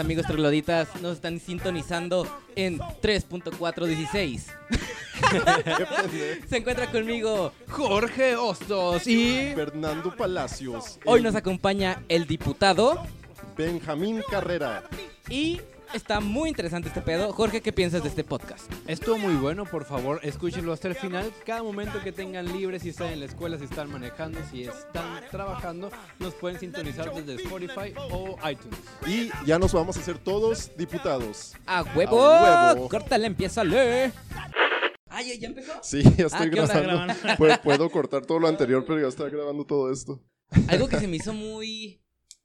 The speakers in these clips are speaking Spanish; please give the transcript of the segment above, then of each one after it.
Amigos trogloditas, nos están sintonizando en 3.416. Se encuentra conmigo Jorge Hostos y Fernando Palacios. hoy nos acompaña el diputado Benjamín Carrera. y está muy interesante este pedo. Jorge, ¿qué piensas de este podcast? Estuvo muy bueno, por favor, escúchenlo hasta el final. Cada momento que tengan libre, si están en la escuela, si están manejando, si están trabajando, nos pueden sintonizar desde Spotify o iTunes. Y ya nos vamos a hacer todos diputados. ¡A huevo! ¡A huevo! ¡Córtale, empiézale! ¡Ay, ya- ya empezó! Sí, ya Ah, estoy ¿qué onda, grabando. Pu- Puedo cortar todo lo anterior, pero ya estoy grabando todo esto. Algo que se me hizo muy,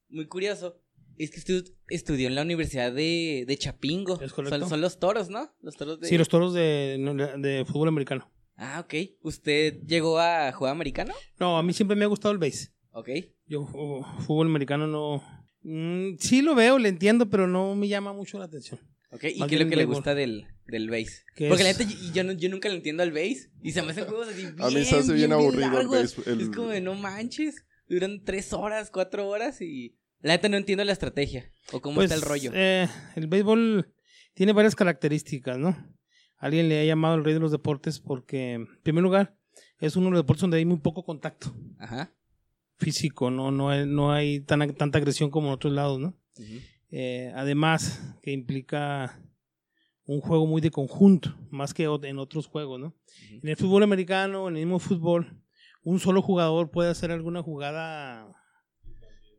muy curioso es que usted estudió en la Universidad de, de Chapingo. Es correcto. Son, son los toros, ¿no? Los toros de... Sí, los toros de, de fútbol americano. Ah, ok. ¿Usted llegó a jugar americano? No, a mí siempre me ha gustado el base. Ok. Yo fútbol americano no... Mm, sí lo veo, le entiendo, pero no me llama mucho la atención. Ok, ¿y Más qué es lo que le gusta del, del base? ¿Qué Porque la es? neta, yo, yo, no- yo nunca le entiendo al base. Y se me hacen juegos así bien, A mí se hace bien aburrido el el- Es como de no manches. Duran tres horas, cuatro horas y... La neta no entiendo la estrategia. O cómo Pues, está el rollo. eh, el béisbol tiene varias características, ¿no? Alguien le ha llamado el rey de los deportes porque, en primer lugar, es uno de los deportes donde hay muy poco contacto Ajá. físico, no, no, hay, no hay tan, tanta agresión como en otros lados, ¿no? Eh, además, que implica un juego muy de conjunto, más que en otros juegos, ¿no? En el fútbol americano, en el mismo fútbol, un solo jugador puede hacer alguna jugada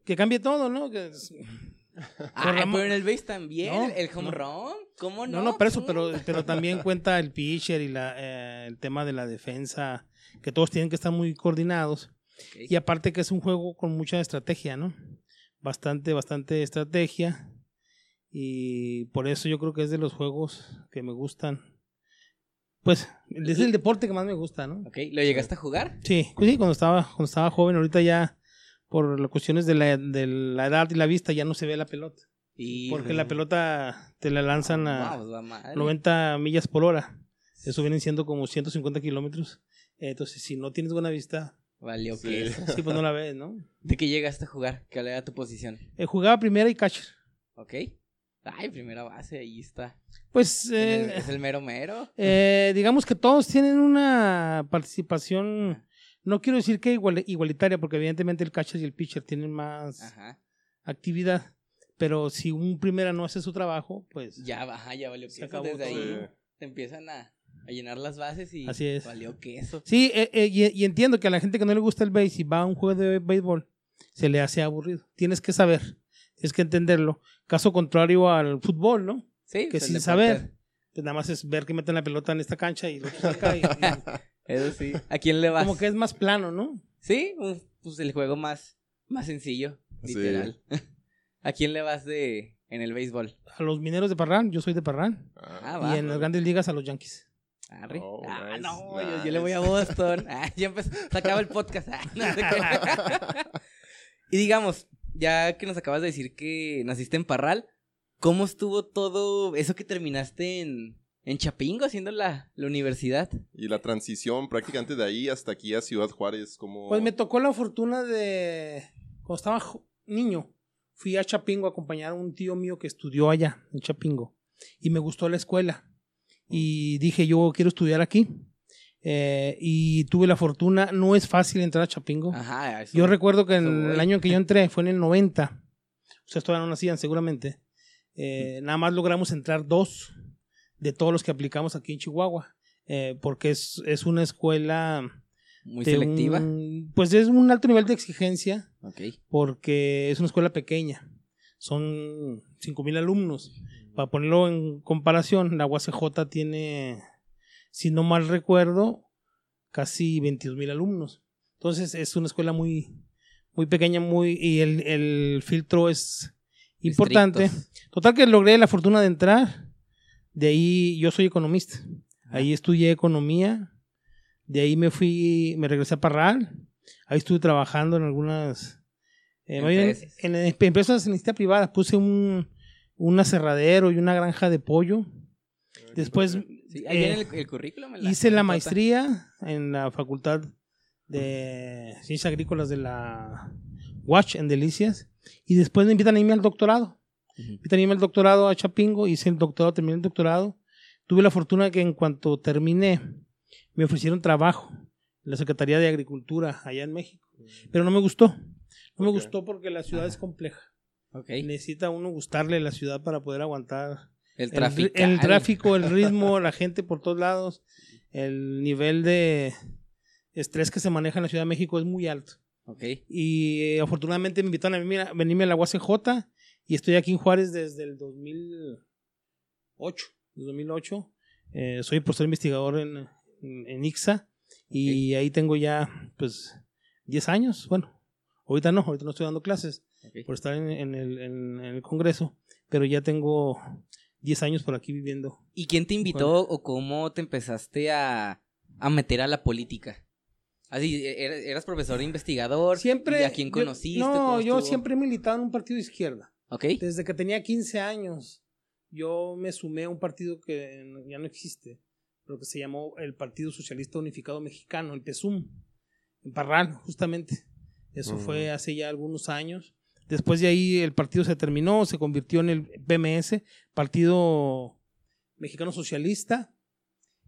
que cambie todo, ¿no? Que es- Ah, pero en el base también, No, el home no. run, ¿cómo no? no, no, pero eso, ¿Cómo pero, pero también cuenta el pitcher y la, eh, el tema de la defensa, que todos tienen que estar muy coordinados. Y aparte que es un juego con mucha estrategia, ¿no? Bastante, bastante estrategia. Y por eso yo creo que es de los juegos que me gustan. Pues, es el deporte que más me gusta, ¿no? Ok, ¿lo llegaste a jugar? Sí, pues sí, cuando estaba, cuando estaba joven, ahorita ya, por las cuestiones de la, de la edad y la vista, ya no se ve la pelota. Y... Porque la pelota te la lanzan a Vamos, va madre. 90 millas por hora. Eso vienen siendo como 150 kilómetros. Entonces, si no tienes buena vista, Valió Sí. que sí, pues no la ves, ¿no? ¿De qué llegaste a jugar? ¿Cuál era tu posición? Eh, jugaba primera y catcher. ¿Ok? Ay, primera base, ahí está. Pues, eh, es el mero mero. eh, digamos que todos tienen una participación, no quiero decir que igual- igualitaria, porque evidentemente el catcher y el pitcher tienen más Ajá. actividad. Pero si un primera no hace su trabajo, pues Ya, ajá, ya valió queso. acabó Desde ahí te empiezan a, a llenar las bases y Así es. valió queso. Sí, eh, eh, y, y entiendo que a la gente que no le gusta el base y va a un juego de béisbol, se le hace aburrido. Tienes que saber, tienes que entenderlo. Caso contrario al fútbol, ¿no? Sí, Que pues, sin saber, pues nada más es ver que meten la pelota en esta cancha y lo y- y Eso sí. ¿A quién le vas? como que es más plano, ¿no? Sí, un- pues el juego más, más sencillo, Sí. literal. ¿A quién le vas de en el béisbol? A los mineros de Parrán, yo soy de Parrán. Ah, y va. en las grandes ligas a los Yankees. Arre. Oh, ah, nice, no, yo, yo le voy a. Boston. Ah, ya empezó, se acaba el podcast. Ah, no sé qué. y digamos, ya que nos acabas de decir que naciste en Parral, ¿cómo estuvo todo eso que terminaste en, en Chapingo haciendo la, la universidad? Y la transición prácticamente de ahí hasta aquí a Ciudad Juárez, como... Pues me tocó la fortuna de. Cuando estaba niño, fui a Chapingo a acompañar a un tío mío que estudió allá, en Chapingo. Y me gustó la escuela. Y dije, yo quiero estudiar aquí. Eh, y tuve la fortuna. No es fácil entrar a Chapingo. Ajá, eso. Yo recuerdo que en el año en que yo entré fue en el 90. Ustedes todavía no nacían, seguramente. Eh, nada más logramos entrar dos de todos los que aplicamos aquí en Chihuahua. Eh, porque es, es una escuela. Muy selectiva. un- pues es un alto nivel de exigencia porque es una escuela pequeña. Son 5.000 alumnos. Para ponerlo en comparación, la UACJ tiene, si no mal recuerdo, casi 22.000 alumnos. Entonces es una escuela muy, muy pequeña muy y el, el filtro es importante. Total que logré la fortuna de entrar. De ahí yo soy economista. Ahí estudié economía. De ahí me fui, me regresé a Parral. Ahí estuve trabajando en algunas eh, Empresas. en, en empresas en iniciativa privada. Puse un, un aserradero y una granja de pollo. Después Sí, ahí eh, el, el currículum. hice la maestría en la Facultad de Ciencias Agrícolas de la UACH en Delicias. Y después me invitan a irme al doctorado. Fui también el doctorado a Chapingo, hice el doctorado, terminé el doctorado. Tuve la fortuna que en cuanto terminé, me ofrecieron trabajo en la Secretaría de Agricultura allá en México. Pero no me gustó. No me Ok. gustó porque la ciudad es compleja. Ok. Necesita uno gustarle la ciudad para poder aguantar El el, el tráfico, el ritmo, la gente por todos lados, el nivel de estrés que se maneja en la Ciudad de México es muy alto. Ok. Y eh, afortunadamente me invitaron a venirme a, venirme a la UACJ y estoy aquí en Juárez desde el 2008. desde 2008. Eh, soy profesor investigador en, en, en ICSA y ahí tengo ya pues 10 años. Bueno, ahorita no, ahorita no estoy dando clases por estar en, en el, en- el Congreso, pero ya tengo 10 años por aquí viviendo. ¿Y quién te invitó o cómo te empezaste a, a meter a la política? Así, e- eras, eras profesor investigador. Siempre. ¿Y a quién yo- conociste? no, ¿Cómo yo estuvo? siempre he militado en un partido de izquierda. Desde que tenía 15 años, yo me sumé a un partido que ya no existe, pero que se llamó el Partido Socialista Unificado Mexicano, el PESUM, en Parral, justamente. Eso Mm. fue hace ya algunos años. Después de ahí el partido se terminó, se convirtió en el PMS, Partido Mexicano Socialista.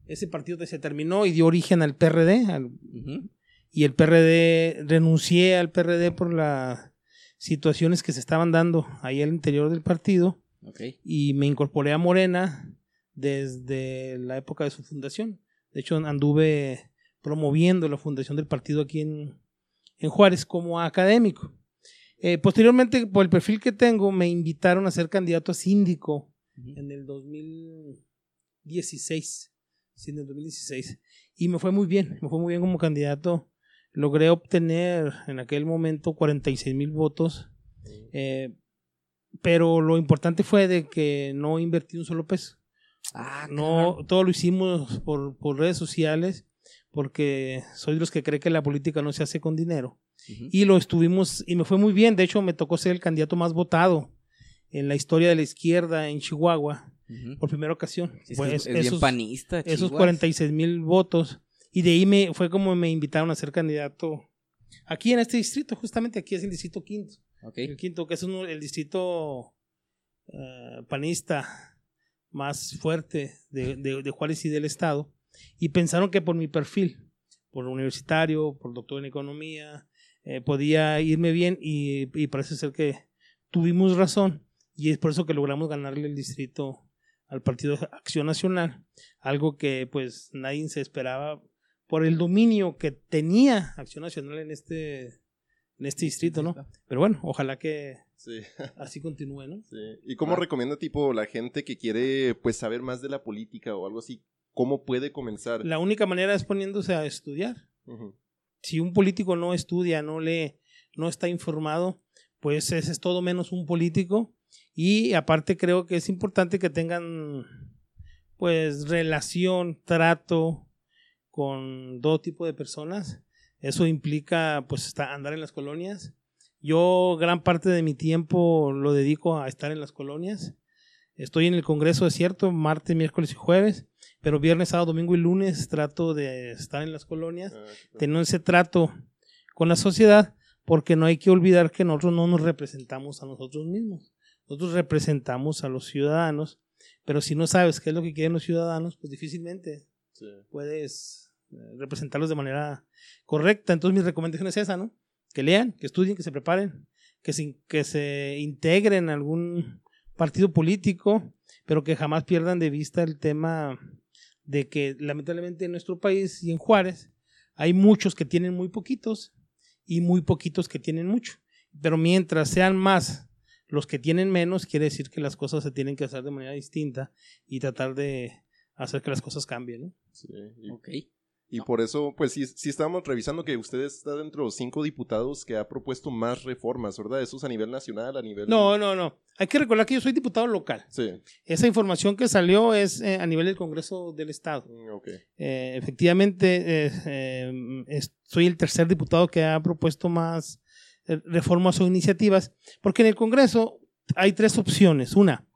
Ese partido se terminó y dio origen al PRD, al y el PRD, renuncié al PRD por las situaciones que se estaban dando ahí al interior del partido y me incorporé a Morena desde la época de su fundación. De hecho, anduve promoviendo la fundación del partido aquí en, en Juárez como académico. Eh, posteriormente, por el perfil que tengo, me invitaron a ser candidato a síndico en el 2016. Sí, en el 2016. Y me fue muy bien, me fue muy bien como candidato. Logré obtener en aquel momento 46 mil votos. eh, pero lo importante fue de que no invertí un solo peso. Ah, No, todo lo hicimos por, por redes sociales, porque soy de los que cree que la política no se hace con dinero. Y lo estuvimos, y me fue muy bien. De hecho, me tocó ser el candidato más votado en la historia de la izquierda en Chihuahua por primera ocasión. Sí, es, Pues, es- es bien esos, panista. esos Chihuahua. 46 mil votos. Y de ahí me, fue como me invitaron a ser candidato aquí en este distrito, justamente aquí es el distrito quinto. El quinto, que es uno, el distrito eh, panista más fuerte de, de- de Juárez y del estado. Y pensaron que por mi perfil, por universitario, por doctor en economía, eh, podía irme bien y, y parece ser que tuvimos razón. Y es por eso que logramos ganarle el distrito al Partido Acción Nacional, algo que pues nadie se esperaba por el dominio que tenía Acción Nacional en este, en este distrito, ¿no? Pero bueno, ojalá que Sí, así continúe, ¿no? sí. ¿Y cómo Ah. recomienda, tipo, la gente que quiere, pues, saber más de la política o algo así? ¿Cómo puede comenzar? La única manera es poniéndose a estudiar. Si un político no estudia, no lee, no está informado, pues ese es todo menos un político. Y aparte creo que es importante que tengan pues relación, trato con todo tipo de personas. Eso implica pues andar en las colonias. Yo gran parte de mi tiempo lo dedico a estar en las colonias. Estoy en el Congreso, es cierto, martes, miércoles y jueves, pero viernes, sábado, domingo y lunes trato de estar en las colonias Ah, tener ese trato con la sociedad, porque no hay que olvidar que nosotros no nos representamos a nosotros mismos. Nosotros representamos a los ciudadanos, pero si no sabes qué es lo que quieren los ciudadanos, pues difícilmente Sí. puedes representarlos de manera correcta. Entonces mi recomendación es esa, ¿no? Que lean, que estudien, que se preparen, que se, que se integren a algún partido político, pero que jamás pierdan de vista el tema de que lamentablemente en nuestro país y en Juárez hay muchos que tienen muy poquitos y muy poquitos que tienen mucho. Pero mientras sean más los que tienen menos, quiere decir que las cosas se tienen que hacer de manera distinta y tratar de hacer que las cosas cambien, ¿no? Sí. Ok. Y por eso, pues sí, sí estábamos revisando que usted está dentro de los cinco diputados que ha propuesto más reformas, ¿verdad? Eso es a nivel nacional, a nivel... No, no, no. Hay que recordar que yo soy diputado local. Sí. Esa información que salió es eh, a nivel del Congreso del Estado. Mm, Ok. Eh, efectivamente, eh, soy el tercer diputado que ha propuesto más reformas o iniciativas, porque en el Congreso hay tres opciones. Una,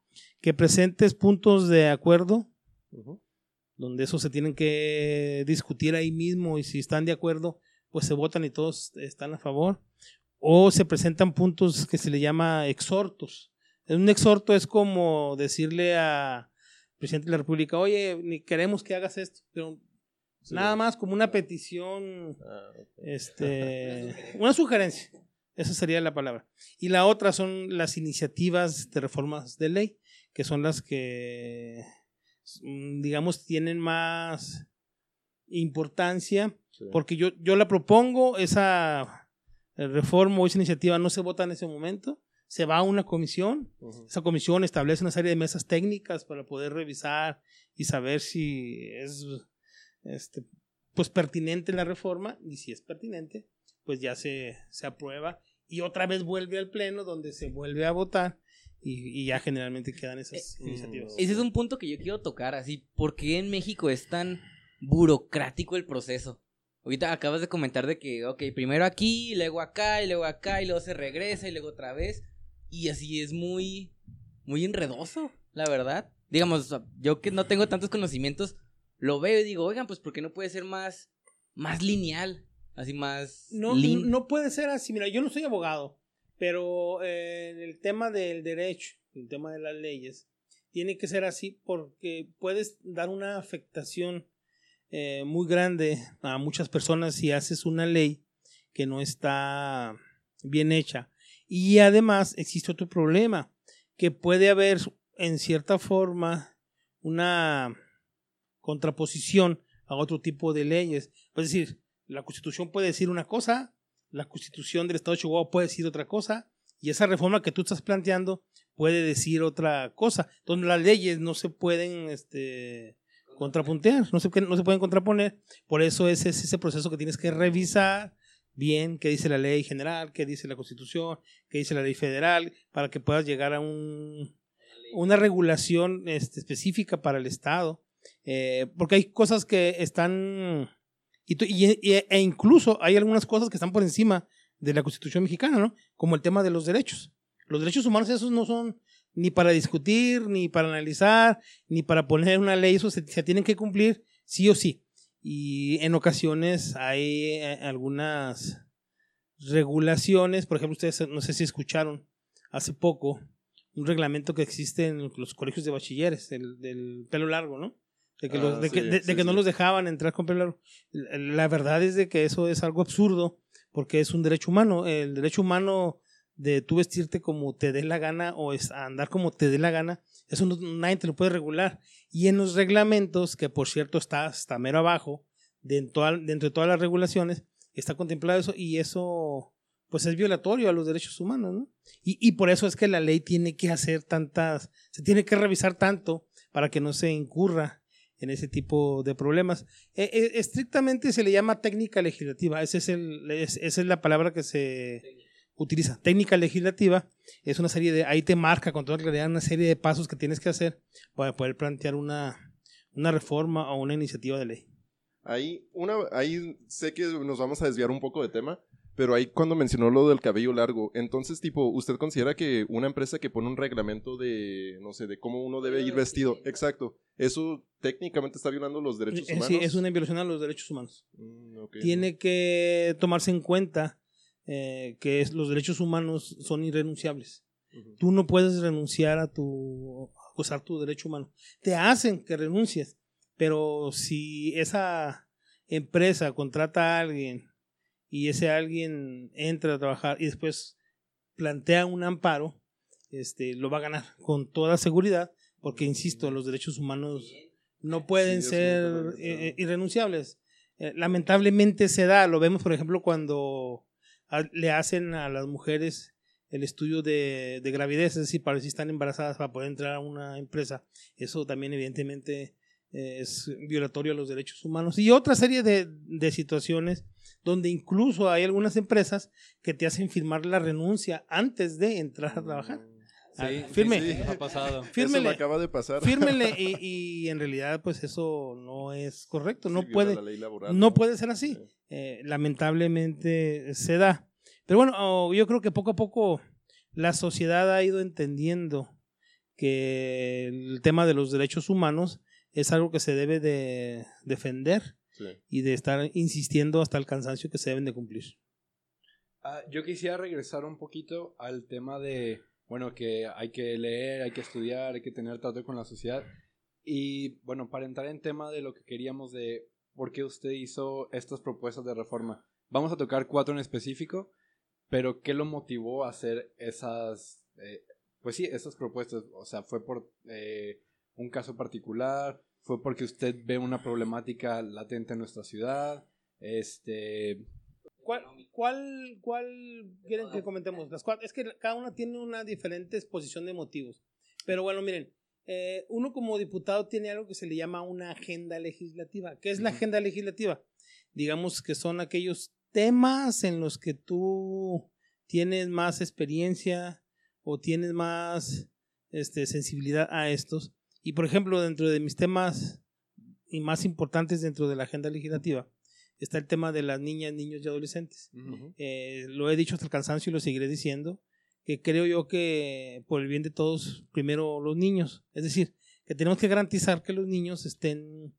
que presentes puntos de acuerdo, Ujú. Donde eso se tienen que discutir ahí mismo y si están de acuerdo, pues se votan y todos están a favor. O se presentan puntos que se le llama exhortos, Un exhorto es como decirle a presidente de la República, oye, ni queremos que hagas esto, pero Sí. nada más como una petición, Ah, este, una sugerencia, esa sería la palabra. Y la otra son las iniciativas de reformas de ley, que son las que, digamos, tienen más importancia, Sí. porque yo, yo la propongo, esa eh, reforma o esa iniciativa no se vota en ese momento, se va a una comisión, esa comisión establece una serie de mesas técnicas para poder revisar y saber si es este, pues pertinente la reforma y si es pertinente, pues ya se, se aprueba y otra vez vuelve al pleno donde se vuelve a votar y, y ya generalmente quedan esas Eh, iniciativas. Ese es un punto que yo quiero tocar, así, ¿por qué en México es tan burocrático el proceso? Ahorita acabas de comentar de que, ok, primero aquí, luego acá, y luego acá, y luego se regresa, y luego otra vez, y así es muy, muy enredoso, la verdad. Digamos, yo que no tengo tantos conocimientos, lo veo y digo, oigan, pues, ¿por qué no puede ser más, más lineal? Así más... No, lin- no puede ser así. Mira, yo no soy abogado, pero eh, en el tema del derecho, el tema de las leyes, tiene que ser así porque puedes dar una afectación eh, muy grande a muchas personas si haces una ley que no está bien hecha. Y además existe otro problema, que puede haber en cierta forma una contraposición a otro tipo de leyes. Es decir, la Constitución puede decir una cosa, la Constitución del Estado de Chihuahua puede decir otra cosa, y esa reforma que tú estás planteando puede decir otra cosa, donde las leyes no se pueden este, contrapuntear, no se, no se pueden contraponer. Por eso ese es ese proceso que tienes que revisar bien qué dice la ley general, qué dice la Constitución, qué dice la ley federal, para que puedas llegar a un, una regulación este, específica para el Estado. Eh, porque hay cosas que están y, y- e incluso hay algunas cosas que están por encima de la Constitución mexicana, ¿no? Como el tema de los derechos. Los derechos humanos esos no son ni para discutir, ni para analizar, ni para poner una ley, eso se, se tienen que cumplir sí o sí. Y en ocasiones hay eh, algunas regulaciones, por ejemplo, ustedes no sé si escucharon hace poco un reglamento que existe en los colegios de bachilleres, el del pelo largo, ¿no? De que, Ah, de que- sí, de- sí, que no los dejaban entrar con pelo. La verdad es de que eso es algo absurdo porque es un derecho humano. El derecho humano de tú vestirte como te dé la gana o es andar como te dé la gana, eso no, nadie te lo puede regular. Y en los reglamentos, que por cierto está hasta mero abajo, dentro, dentro de todas las regulaciones, está contemplado eso y eso pues es violatorio a los derechos humanos, ¿no? Y, y por eso es que la ley tiene que hacer tantas, se tiene que revisar tanto para que no se incurra en ese tipo de problemas. Eh, eh, estrictamente se le llama técnica legislativa, ese es el, es- esa es la palabra que se utiliza. Técnica legislativa es una serie de, ahí te marca con toda claridad una serie de pasos que tienes que hacer para poder plantear una, una reforma o una iniciativa de ley. Ahí, una, ahí sé que nos vamos a desviar un poco de tema, pero ahí cuando mencionó lo del cabello largo, entonces, tipo, ¿usted considera que una empresa que pone un reglamento de, no sé, de cómo uno debe ir vestido, exacto, eso técnicamente está violando los derechos Eh, humanos? Sí, es una violación a los derechos humanos. Mm. Tiene que tomarse en cuenta eh, que es- los derechos humanos son irrenunciables. Tú no puedes renunciar a tu a gozar tu derecho humano. Te hacen que renuncies, pero si esa empresa contrata a alguien y ese alguien entra a trabajar y después plantea un amparo, este lo va a ganar con toda seguridad, porque insisto, los derechos humanos no pueden Sí, ser no eh, pensado. irrenunciables. Eh, lamentablemente se da, lo vemos por ejemplo cuando a- le hacen a las mujeres el estudio de, de gravidez, es decir, para si están embarazadas para poder entrar a una empresa. Eso también evidentemente eh, es violatorio a los derechos humanos. Y otra serie de, de situaciones donde incluso hay algunas empresas que te hacen firmar la renuncia antes de entrar a trabajar. Ah, Sí, firme. sí, sí, ha pasado. Eso me Fírmele. acaba de pasar. Fírmele y, y en realidad pues eso no es correcto, no puede, la ley laboral, no puede ser así. Sí. Eh, lamentablemente se da. Pero bueno, oh, yo creo que poco a poco la sociedad ha ido entendiendo que el tema de los derechos humanos es algo que se debe de defender Sí. y de estar insistiendo hasta el cansancio que se deben de cumplir. Ah, yo quisiera regresar un poquito al tema de, bueno, que hay que leer, hay que estudiar, hay que tener trato con la sociedad. Y bueno, para entrar en tema de lo que queríamos de por qué usted hizo estas propuestas de reforma, vamos a tocar cuatro en específico, pero ¿qué lo motivó a hacer esas, eh, pues sí, esas propuestas? O sea, ¿fue por eh, un caso particular? ¿Fue porque usted ve una problemática latente en nuestra ciudad? Este, ¿Cuál, cuál, cuál quieren que comentemos? Las cuatro, es que cada una tiene una diferente exposición de motivos. Pero bueno, miren, eh, uno como diputado tiene algo que se le llama una agenda legislativa. ¿Qué es la agenda legislativa? Digamos que son aquellos temas en los que tú tienes más experiencia o tienes más este, sensibilidad a estos. Y por ejemplo, dentro de mis temas y más importantes dentro de la agenda legislativa, está el tema de las niñas, niños y adolescentes. Eh, lo he dicho hasta el cansancio y lo seguiré diciendo, que creo yo que por el bien de todos, primero los niños. Es decir, que tenemos que garantizar que los niños estén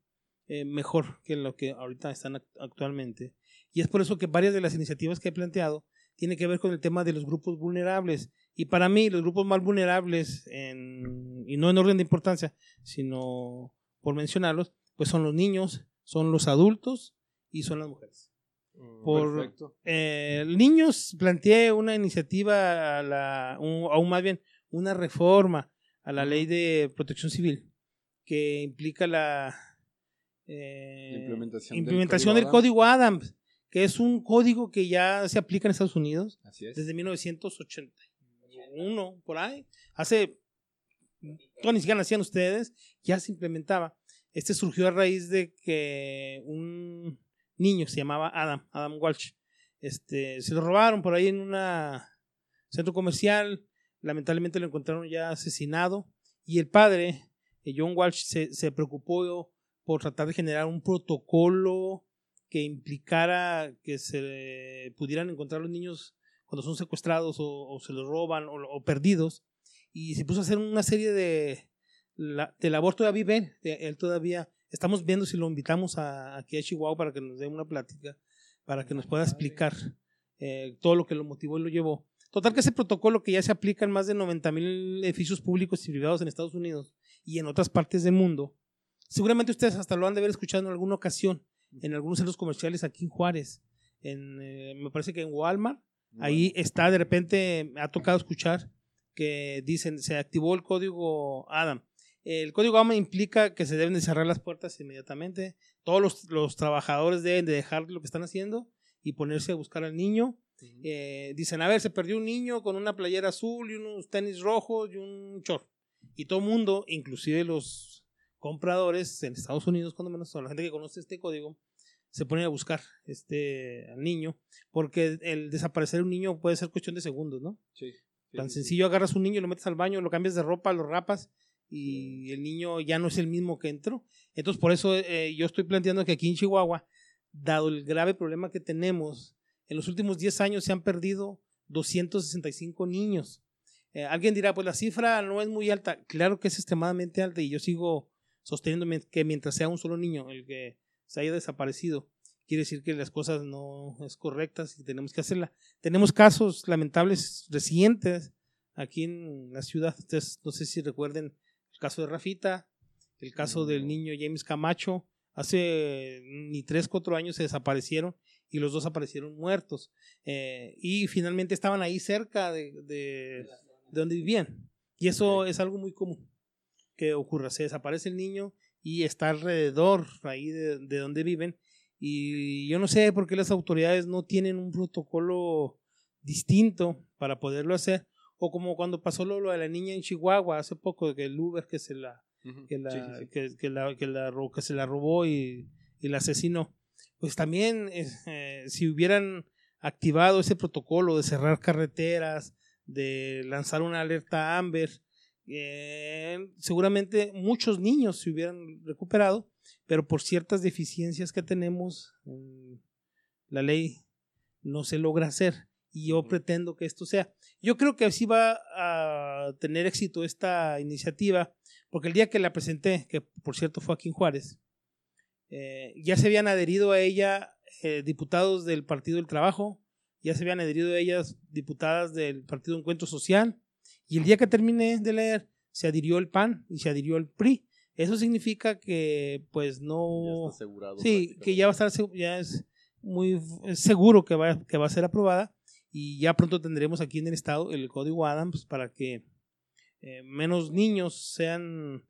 eh, mejor que lo que ahorita están actualmente. Y es por eso que varias de las iniciativas que he planteado tienen que ver con el tema de los grupos vulnerables. Y para mí, los grupos más vulnerables, y no en orden de importancia, sino por mencionarlos, pues son los niños, son los adultos y son las mujeres. Mm, Por eh, niños planteé una iniciativa, a la, un- aún más bien, una reforma a la ley de protección civil que implica la eh, implementación del implementación del Código código Adams, que es un código que ya se aplica en Estados Unidos Así es. desde 1981, por ahí. Hace, no, ni siquiera nacían ustedes, ya se implementaba. Este surgió a raíz de que un niño se llamaba Adam, Adam Walsh, este, se lo robaron por ahí en un centro comercial, lamentablemente lo encontraron ya asesinado y el padre, eh, John Walsh, se preocupó por tratar de generar un protocolo que implicara que se pudieran encontrar los niños cuando son secuestrados o, o se los roban o, o perdidos y se puso a hacer una serie de la, de labor todavía vive él, todavía estamos viendo si lo invitamos a, aquí a Chihuahua para que nos dé una plática para que nos pueda explicar eh, todo lo que lo motivó y lo llevó. Total que ese protocolo que ya se aplica en más de 90 mil edificios públicos y privados en Estados Unidos y en otras partes del mundo seguramente ustedes hasta lo han de haber escuchado en alguna ocasión en algunos centros comerciales aquí en Juárez en, eh, me parece que en Walmart Ahí está, de repente me ha tocado escuchar que dicen, se activó el código Adam. El código Adam implica que se deben de cerrar las puertas inmediatamente. Todos los, los trabajadores deben de dejar lo que están haciendo y ponerse a buscar al niño. Eh, dicen, a ver, se perdió un niño con una playera azul y unos tenis rojos y un short. Y todo el mundo, inclusive los compradores en Estados Unidos, cuando menos, o la gente que conoce este código, se ponen a buscar este al niño porque el desaparecer un niño puede ser cuestión de segundos, ¿no? Sí. Sí, Tan sencillo, agarras un niño, lo metes al baño, lo cambias de ropa, lo rapas y el niño ya no es el mismo que entró. Entonces, por eso eh, yo estoy planteando que aquí en Chihuahua, dado el grave problema que tenemos, en los últimos 10 años se han perdido 265 niños. Eh, alguien dirá, pues la cifra no es muy alta. Claro que es extremadamente alta y yo sigo sosteniendo que mientras sea un solo niño el que se haya desaparecido, quiere decir que las cosas no es correctas y tenemos que hacerla. Tenemos casos lamentables recientes aquí en la ciudad. Ustedes no sé si recuerden el caso de Rafita, el caso del niño James Camacho. Hace ni tres, cuatro años se desaparecieron y los dos aparecieron muertos. Eh, y finalmente estaban ahí cerca de, de, de donde vivían. Y eso es algo muy común que ocurra. Se desaparece el niño y está alrededor ahí de, de donde viven. Y yo no sé por qué las autoridades no tienen un protocolo distinto para poderlo hacer. O como cuando pasó lo, lo de la niña en Chihuahua hace poco, que el Uber que se la, que la, Sí, sí, sí. Que, que la, que la ro- que se la robó y, y la asesinó. Pues también, eh, si hubieran activado ese protocolo de cerrar carreteras, de lanzar una alerta Amber, eh, seguramente muchos niños se hubieran recuperado, pero por ciertas deficiencias que tenemos, en la ley no se logra hacer. Y yo pretendo que esto sea. Yo creo que así va a tener éxito esta iniciativa, porque el día que la presenté, que por cierto fue aquí en Juárez, eh, ya se habían adherido a ella eh, diputados del Partido del Trabajo, ya se habían adherido a ellas diputadas del Partido Encuentro Social Y el día que terminé de leer, se adhirió el PAN y se adhirió el PRI. Eso significa que, pues, Ya no... está asegurado. Sí, que ya va a estar, ya es muy seguro que va, que va a ser aprobada y ya pronto tendremos aquí en el estado el código Adams para que eh, menos niños sean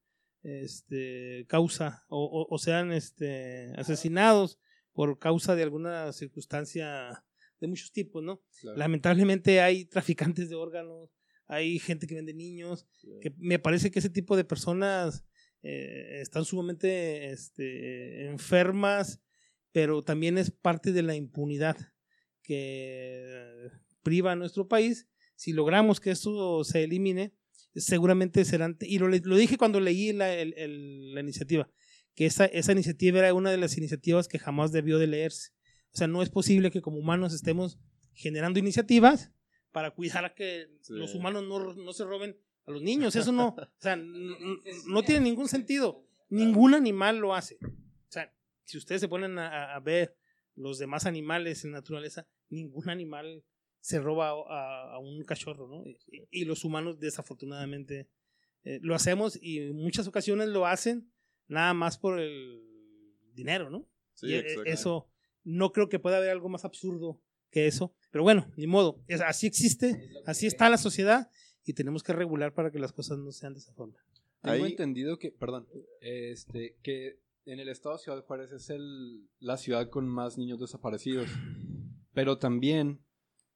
este, causa o, o- o sean este, asesinados por causa de alguna circunstancia de muchos tipos, ¿no? Claro. Lamentablemente hay traficantes de órganos, hay gente que vende niños, Sí. que me parece que ese tipo de personas eh, están sumamente este, enfermas, pero también es parte de la impunidad que priva a nuestro país. Si logramos que esto se elimine, seguramente serán, y lo, lo dije cuando leí la, el- el- la iniciativa, que esa, esa iniciativa era una de las iniciativas que jamás debió de leerse. O sea, no es posible que como humanos estemos generando iniciativas para cuidar a que Sí. los humanos no, no se roben a los niños. Eso no, o sea, no tiene ningún sentido. Ningún animal lo hace. O sea, si ustedes se ponen a, a ver los demás animales en naturaleza, ningún animal se roba a, a un cachorro, ¿no? Y, y los humanos desafortunadamente eh, lo hacemos y en muchas ocasiones lo hacen nada más por el dinero, ¿no? Sí, Y, eh, eso, no creo que pueda haber algo más absurdo que eso. Pero bueno, ni modo. Es- así existe, así está la sociedad y tenemos que regular para que las cosas no sean de esa forma. Tengo Ahí- entendido que, perdón, este, que en el estado de Ciudad Juárez es el, la ciudad con más niños desaparecidos. Pero también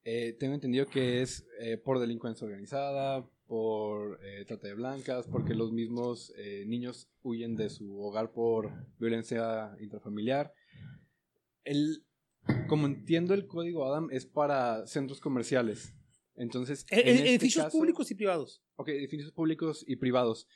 eh, tengo entendido que es eh, por delincuencia organizada, por eh, trata de blancas, porque los mismos eh, niños huyen de su hogar por violencia intrafamiliar. El, como entiendo el código Adam es para centros comerciales. Entonces, E- en e- este edificios caso- públicos y privados. Ok, edificios públicos y privados.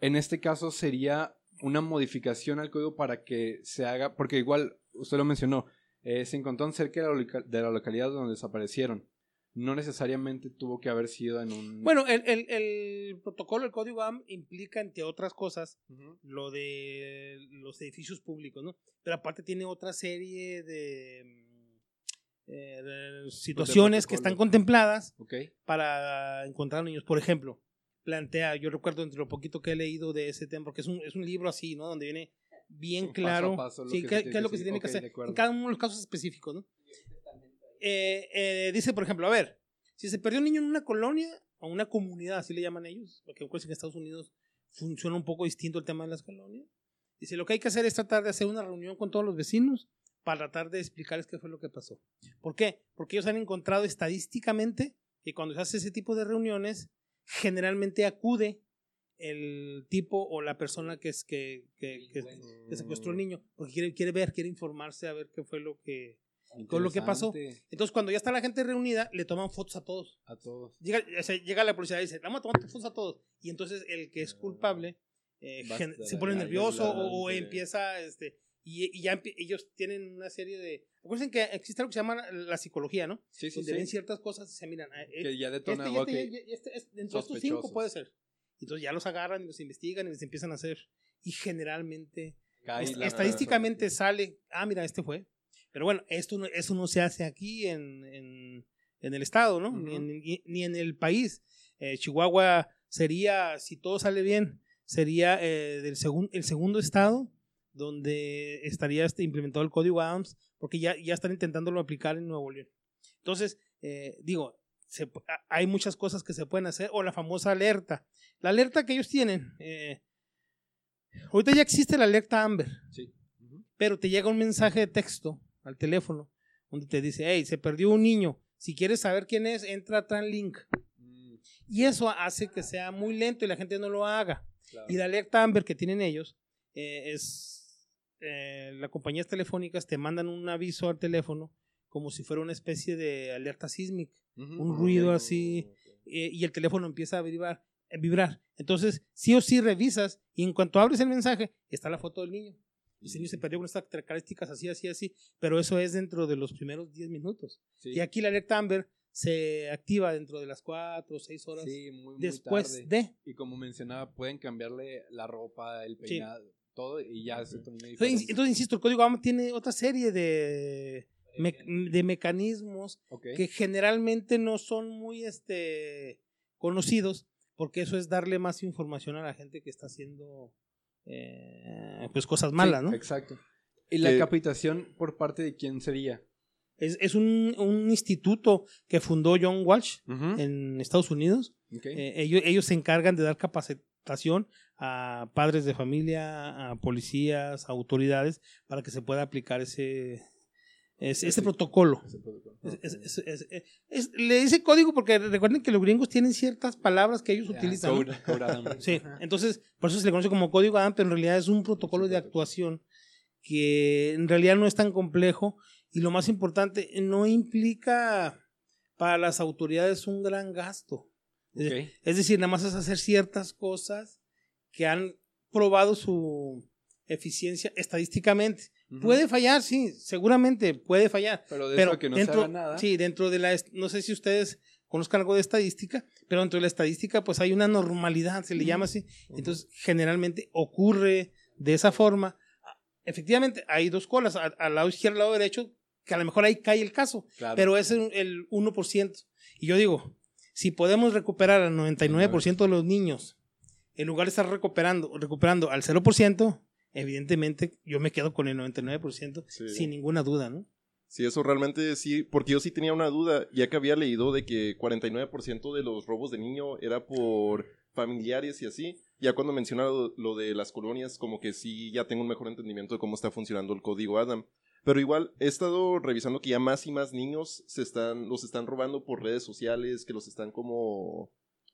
En este caso sería una modificación al código para que se haga, porque igual usted lo mencionó, eh, se encontró cerca de la, de la localidad donde desaparecieron. No necesariamente tuvo que haber sido en un... Bueno, el, el- el protocolo, el código AM implica, entre otras cosas, lo de los edificios públicos, ¿no? Pero aparte tiene otra serie de, eh, de situaciones que están contempladas para encontrar niños. Por ejemplo, plantea, yo recuerdo entre lo poquito que he leído de ese tema, porque es un, es un libro así, ¿no? Donde viene bien paso claro paso sí, qué, es lo que se tiene que hacer en cada uno de los casos específicos, ¿no? Eh, eh, dice, por ejemplo, a ver, si se perdió un niño en una colonia o una comunidad, así le llaman ellos, porque que en Estados Unidos funciona un poco distinto el tema de las colonias. Dice, lo que hay que hacer es tratar de hacer una reunión con todos los vecinos para tratar de explicarles qué fue lo que pasó. ¿Por qué? Porque ellos han encontrado estadísticamente que cuando se hace ese tipo de reuniones, generalmente acude el tipo o la persona que es que, que, que- que secuestró al niño, porque quiere, quiere ver, quiere informarse a ver qué fue lo que... con lo que pasó. Entonces, cuando ya está la gente reunida, le toman fotos a todos. A todos. Llega, o sea, llega la policía y dice, vamos a tomar fotos a todos. Y entonces el que es culpable eh, se pone nervioso o, o empieza, este, y, y ya ellos tienen una serie de... Recuerden que existe algo que se llama la psicología, ¿no? Sí, sí, Donde sí. ven ciertas cosas y se miran. ah, eh, Que ya detona, este, y este, este, este, es- dentro de estos cinco puede ser. Entonces ya los agarran y los investigan y les empiezan a hacer. Y generalmente, est- la- estadísticamente sale, ah, mira, este fue. Pero bueno, esto no, eso no se hace aquí en, en, en el estado, ¿no? ni, Ujú. en, ni- ni en el país. Eh, Chihuahua sería, si todo sale bien, sería eh, del segun- el segundo estado donde estaría este, implementado el código Adams, porque ya, ya están intentándolo aplicar en Nuevo León. Entonces, eh, digo, se hay muchas cosas que se pueden hacer, o la famosa alerta. La alerta que ellos tienen, eh, ahorita ya existe la alerta Amber, Sí. Pero te llega un mensaje de texto al teléfono donde te dice, hey, se perdió un niño, si quieres saber quién es, entra a Tranlink. Mm, Y eso hace que sea muy lento y la gente no lo haga. claro. Y la alerta Amber que tienen ellos eh, es, eh, las compañías telefónicas te mandan un aviso al teléfono como si fuera una especie de alerta sísmica un ruido así eh, y el teléfono empieza a vibrar, a vibrar. Entonces, sí o sí revisas y en cuanto abres el mensaje, está la foto del niño. El niño se perdió con estas características así, así, así, pero eso es dentro de los primeros 10 minutos. Sí. Y aquí la alerta Amber se activa dentro de las 4 o 6 horas Sí, muy, muy después tarde. de... Y como mencionaba, pueden cambiarle la ropa, el peinado, todo, y ya Entonces, entonces, insisto, el código AMA tiene otra serie de, me- de mecanismos que generalmente no son muy este, conocidos porque eso es darle más información a la gente que está haciendo eh, pues cosas malas, Sí, ¿no? Exacto. ¿Y la Que- capacitación por parte de quién sería? Es, es un, un instituto que fundó John Walsh en Estados Unidos. Eh, ellos, ellos se encargan de dar capacitación a padres de familia, a policías, a autoridades, para que se pueda aplicar ese, ese, ese Sí. protocolo. Ese protocolo. Es- es- es- es- es- es- le dice código porque recuerden que los gringos tienen ciertas palabras que ellos utilizan. Sí, entonces por eso se le conoce como código Adam, pero en realidad es un protocolo de actuación que en realidad no es tan complejo y lo más importante, no implica para las autoridades un gran gasto. Es- decir, nada más es hacer ciertas cosas que han probado su eficiencia estadísticamente. Puede fallar, sí, seguramente puede fallar. Pero de Pero eso a que no dentro, se haga nada. sí, dentro de la, no sé si ustedes conozcan algo de estadística, pero dentro de la estadística pues hay una normalidad, se le llama así. Entonces, generalmente ocurre de esa forma. Efectivamente, hay dos colas, al lado izquierdo y al lado derecho, que a lo mejor ahí cae el caso, Claro. pero es el, el 1%. Y yo digo, si podemos recuperar al 99% de los niños, en lugar de estar recuperando, recuperando al 0%, evidentemente yo me quedo con el 99% Sí. sin ninguna duda, ¿no? Sí, eso realmente sí, porque yo sí tenía una duda, ya que había leído de que 49% de los robos de niño era por familiares y así. Ya cuando mencionaron lo, lo de las colonias, como que sí ya tengo un mejor entendimiento de cómo está funcionando el código Adam. Pero igual he estado revisando que ya más y más niños se están, los están robando por redes sociales, que los están como,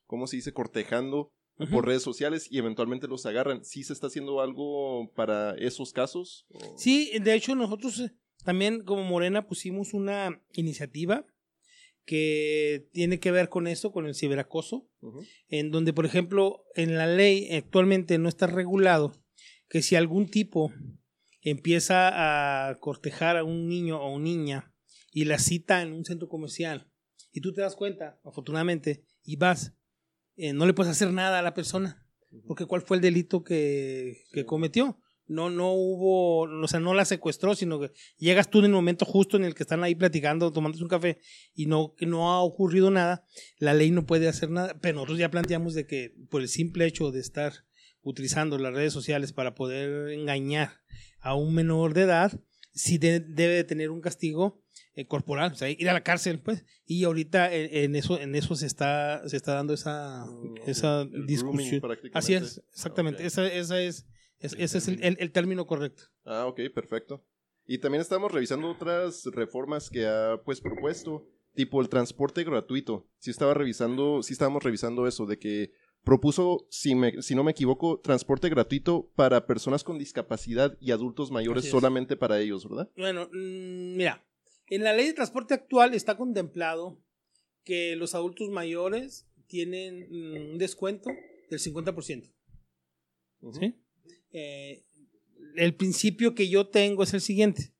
¿cómo se dice? Cortejando por redes sociales y eventualmente los agarran. ¿Sí se está haciendo algo para esos casos? ¿O- Sí, de hecho nosotros eh, también como Morena pusimos una iniciativa que tiene que ver con eso, con el ciberacoso, en donde, por ejemplo, en la ley actualmente no está regulado que si algún tipo empieza a cortejar a un niño o niña y la cita en un centro comercial. Y tú te das cuenta, afortunadamente, y vas, eh, no le puedes hacer nada a la persona, porque ¿cuál fue el delito que, que cometió? No, no hubo, o sea, no la secuestró, sino que llegas tú en el momento justo en el que están ahí platicando, tomándose un café y no, no ha ocurrido nada, la ley no puede hacer nada, pero nosotros ya planteamos de que por el simple hecho de estar utilizando las redes sociales para poder engañar a un menor de edad, sí de- debe de tener un castigo eh, corporal, o sea, ir a la cárcel, pues, y ahorita en, en eso, en eso se está, se está dando esa, Mm, esa el discusión. Así es, exactamente, esa, esa es, es- El ese es el, término. el- término correcto. Ah, ok, perfecto. Y también estamos revisando otras reformas que ha pues propuesto, tipo el transporte gratuito. Sí estaba revisando, sí estábamos revisando eso, de que propuso, si, me- si no me equivoco, transporte gratuito para personas con discapacidad y adultos mayores solamente para ellos, ¿verdad? Bueno, mm, mira, en la ley de transporte actual está contemplado que los adultos mayores tienen mm, un descuento del 50%. Ujú. ¿sí? Eh, el principio que yo tengo es el siguiente,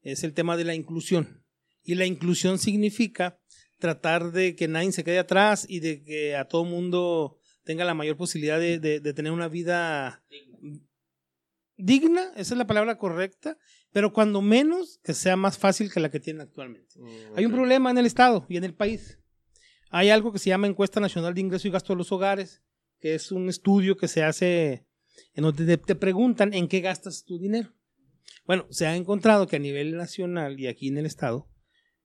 es el tema de la inclusión. Y la inclusión significa tratar de que nadie se quede atrás y de que a todo mundo tenga la mayor posibilidad de, de- de tener una vida digna, esa es la palabra correcta, pero cuando menos que sea más fácil que la que tienen actualmente. Mm, Hay un problema en el Estado y en el país. Hay algo que se llama Encuesta Nacional de Ingreso y Gasto de los Hogares, que es un estudio que se hace en donde te- te preguntan en qué gastas tu dinero. Bueno, se ha encontrado que a nivel nacional y aquí en el Estado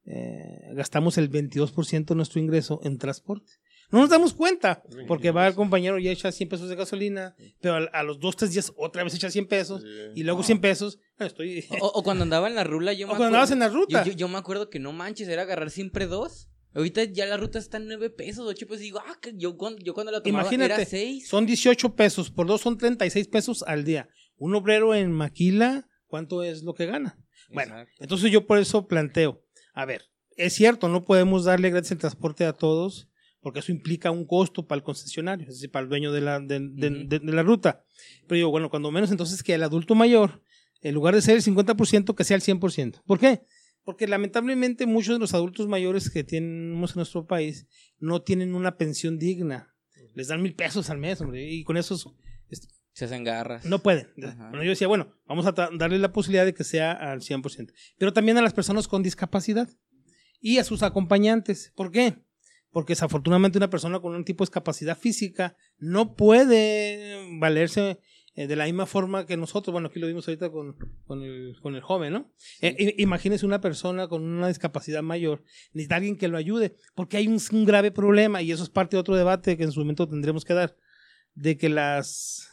eh, gastamos el 22% de nuestro ingreso en transporte. No nos damos cuenta, porque va el compañero y echa 100 pesos de gasolina, pero a, a los dos, tres días otra vez echa 100 pesos, Sí. y luego 100 pesos. Bueno, estoy... O, o cuando andaba en la rula, yo O me cuando andabas en acuerdo- la ruta. Yo, yo- yo me acuerdo que no manches, era agarrar siempre dos. Ahorita ya la ruta está en nueve pesos, ocho pesos. Y digo, ah, que yo, cuando, yo cuando la tomaba Imagínate, era seis. Son 18 pesos, por dos son 36 pesos al día. Un obrero en Maquila, ¿cuánto es lo que gana? Bueno, Exacto. entonces yo por eso planteo, a ver, es cierto, no podemos darle gratis el transporte a todos, porque eso implica un costo para el concesionario, es decir, para el dueño de la, de, de- Ujú. de- de la ruta. Pero digo, bueno, cuando menos entonces que el adulto mayor, en lugar de ser el 50%, que sea el 100%. ¿Por qué? Porque lamentablemente muchos de los adultos mayores que tenemos en nuestro país no tienen una pensión digna. Les dan mil pesos al mes, hombre, y con esos Se hacen garras. no pueden. Ajá. Bueno, yo decía, bueno, vamos a darle la posibilidad de que sea al 100%. Pero también a las personas con discapacidad y a sus acompañantes. ¿Por qué? Porque desafortunadamente una persona con un tipo de discapacidad física no puede valerse eh, de la misma forma que nosotros. Bueno, aquí lo vimos ahorita con, con, el, con el joven, ¿no? Eh, imagínese una persona con una discapacidad mayor, necesita alguien que lo ayude, porque hay un, un grave problema, y eso es parte de otro debate que en su momento tendremos que dar, de que las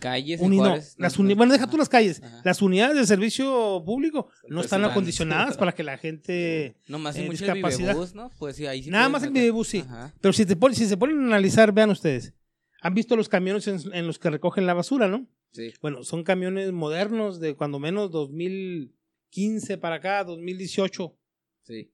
Calles uni- no, las uni- bueno, deja tú las calles. Ajá. Las unidades de servicio público no están Están- acondicionadas para que la gente. No más en eh. Pues sí, ahí sí Nada más el. Vivebus, sí. Ajá. Pero si, te ponen- si se ponen a analizar, vean ustedes. Han visto los camiones en, en los que recogen la basura, ¿no? Sí. Bueno, son camiones modernos de cuando menos 2015 para acá, 2018. Sí.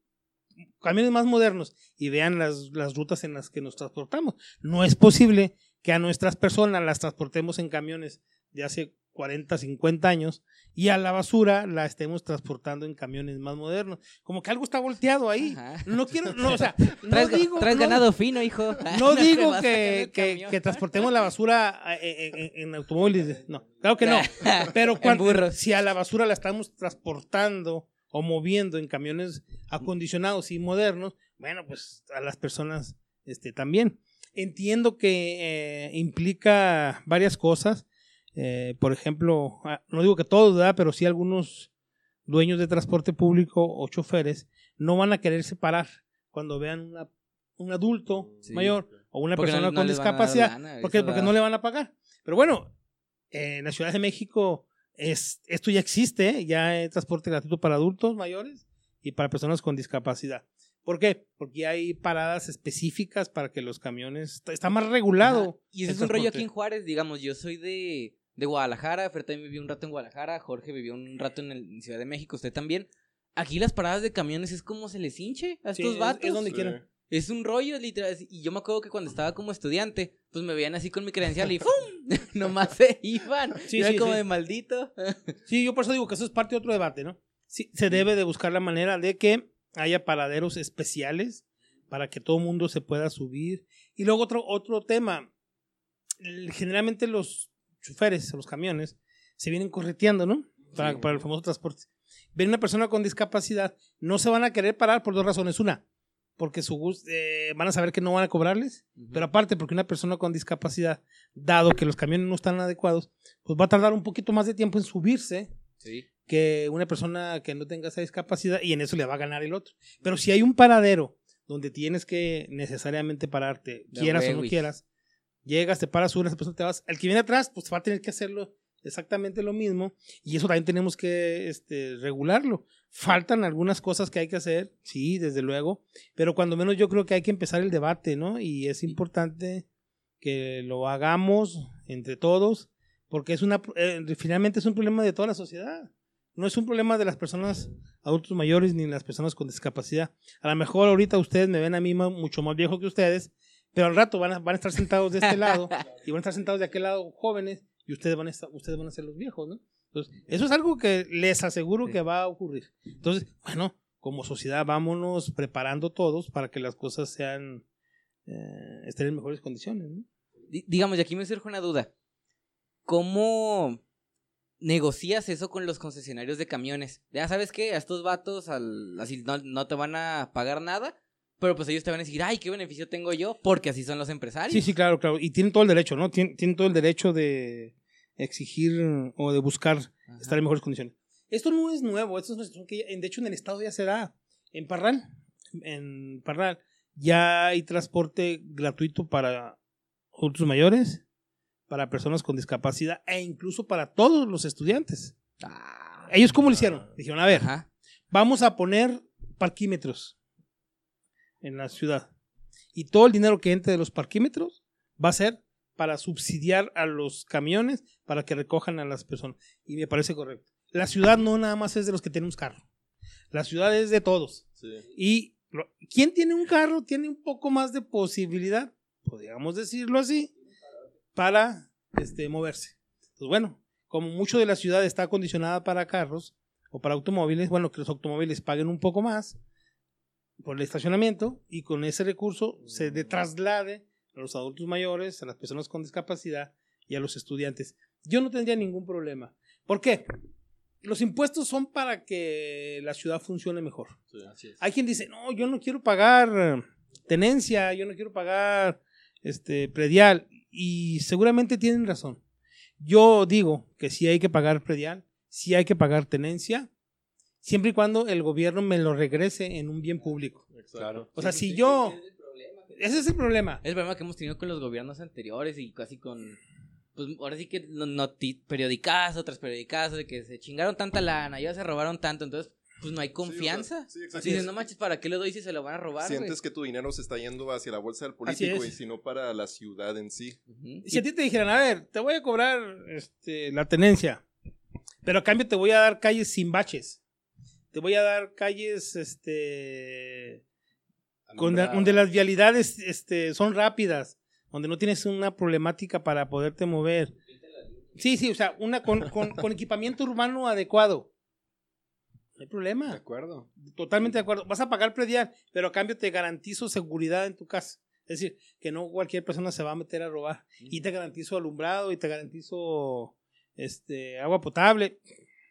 Camiones más modernos. Y vean las, las rutas en las que nos transportamos. No es posible que a nuestras personas las transportemos en camiones de hace 40, 50 años y a la basura la estemos transportando en camiones más modernos. Como que algo está volteado ahí. Ajá. No quiero, no, o sea, no Traes, digo, traes no- ganado fino, hijo. no digo que, que- transportemos la basura eh, en, en- en automóviles. No, claro que no. Pero cuando, si a la basura la estamos transportando o moviendo en camiones acondicionados y modernos, bueno, pues a las personas este, también. Entiendo que eh, implica varias cosas. Eh, por ejemplo, ah, no digo que todos, ¿verdad? pero sí algunos dueños de transporte público o choferes no van a querer separar cuando vean una- un adulto Sí. mayor o una no- persona no con discapacidad, lana, porque, porque no le van a pagar. Pero bueno, eh, en la Ciudad de México es, esto ya existe, ya hay transporte gratuito para adultos mayores y para personas con discapacidad. ¿Por qué? Porque hay paradas específicas para que los camiones... Está, está más regulado. Ajá. Y ese es un rollo aquí en Juárez, digamos, yo soy de, de Guadalajara, Fer también vivió un rato en Guadalajara, Jorge vivió un rato en, el- en Ciudad de México, usted también. Aquí las paradas de camiones es como se les hinche a Sí, estos es- vatos. es donde Sí. quieran. Es un rollo, literal. Y yo me acuerdo que cuando estaba como estudiante, pues me veían así con mi credencial y ¡fum! Nomás se iban. Sí, era sí, como sí. de maldito. Sí, yo por eso digo que eso es parte de otro debate, ¿no? Sí, se debe de buscar la manera de que haya paraderos especiales para que todo el mundo se pueda subir. Y luego otro, otro tema. Generalmente los choferes, los camiones, se vienen correteando, ¿no? Para, Sí. para el famoso transporte. Ven una persona con discapacidad, no se van a querer parar por dos razones. Una, porque su eh, van a saber que no van a cobrarles. Pero aparte, porque una persona con discapacidad, dado que los camiones no están adecuados, pues va a tardar un poquito más de tiempo en subirse Sí. Que una persona que no tenga esa discapacidad y en eso le va a ganar el otro. Pero si hay un paradero donde tienes que necesariamente pararte, quieras o no quieras, llegas, te paras, subes, después te vas. El que viene atrás, pues va a tener que hacerlo exactamente lo mismo y eso también tenemos que este, regularlo. Faltan algunas cosas que hay que hacer, sí, desde luego, pero cuando menos yo creo que hay que empezar el debate, ¿no? Y es importante que lo hagamos entre todos, porque es una, eh, finalmente es un problema de toda la sociedad. No es un problema de las personas adultos mayores ni de las personas con discapacidad. A lo mejor ahorita ustedes me ven a mí mucho más viejo que ustedes, pero al rato van a, van a estar sentados de este lado y van a estar sentados de aquel lado jóvenes y ustedes van a, estar, ustedes van a ser los viejos, ¿no? Entonces, eso es algo que les aseguro Sí. que va a ocurrir. Entonces, bueno, como sociedad vámonos preparando todos para que las cosas sean, eh, estén en mejores condiciones, ¿no? Di- digamos, y aquí me surge una duda. ¿Cómo negocias eso con los concesionarios de camiones? Ya sabes que a estos vatos al, así no, no te van a pagar nada, pero pues ellos te van a decir, ay, qué beneficio tengo yo, porque así son los empresarios. Sí, sí, claro, claro. Y tienen todo el derecho, ¿no? Tienen, tienen todo el derecho de exigir o de buscar Ajá. estar en mejores condiciones. Esto no es nuevo, esto es una situación que, ya- de hecho, en el estado ya se da. En Parral, en Parral, ya hay transporte gratuito para adultos mayores, para personas con discapacidad e incluso para todos los estudiantes. Ah, ¿Ellos cómo lo hicieron? Dijeron, a ver, Ajá. vamos a poner parquímetros en la ciudad. Y todo el dinero que entre de los parquímetros va a ser para subsidiar a los camiones para que recojan a las personas. Y me parece correcto. La ciudad no nada más es de los que tenemos carro. La ciudad es de todos. Sí. Y quien tiene un carro tiene un poco más de posibilidad, podríamos decirlo así, para este, moverse. Pues bueno, como mucho de la ciudad está acondicionada para carros o para automóviles, bueno, que los automóviles paguen un poco más por el estacionamiento y con ese recurso se de traslade a los adultos mayores, a las personas con discapacidad y a los estudiantes. Yo no tendría ningún problema. ¿Por qué? Los impuestos son para que la ciudad funcione mejor. Sí, así es. Hay quien dice, no, yo no quiero pagar tenencia, yo no quiero pagar este predial y seguramente tienen razón. Yo digo que sí hay que pagar predial, sí hay que pagar tenencia, siempre y cuando el gobierno me lo regrese en un bien público. Claro. O sea, si yo... Ese es el problema. Es el problema que hemos tenido con los gobiernos anteriores y casi con. Pues ahora sí que no, noti- periodicazos tras periodicazos de que se chingaron tanta lana, ya se robaron tanto, entonces pues no hay confianza. Sí. Si dices, no manches, ¿para qué le doy si se lo van a robar? güey?" Sientes que tu dinero se está yendo hacia la bolsa del político y si no para la ciudad en sí. Si a ti te dijeran, a ver, te voy a cobrar este, la tenencia, pero a cambio te voy a dar calles sin baches. Te voy a dar calles este, con la- donde las vialidades este, son rápidas, donde no tienes una problemática para poderte mover. Sí, sí, o sea, una con, con- con equipamiento urbano adecuado. No hay De problema. acuerdo. Totalmente de acuerdo. Vas a pagar predial, pero a cambio te garantizo seguridad en tu casa. Es decir, que no cualquier persona se va a meter a robar. Y te garantizo alumbrado y te garantizo este agua potable.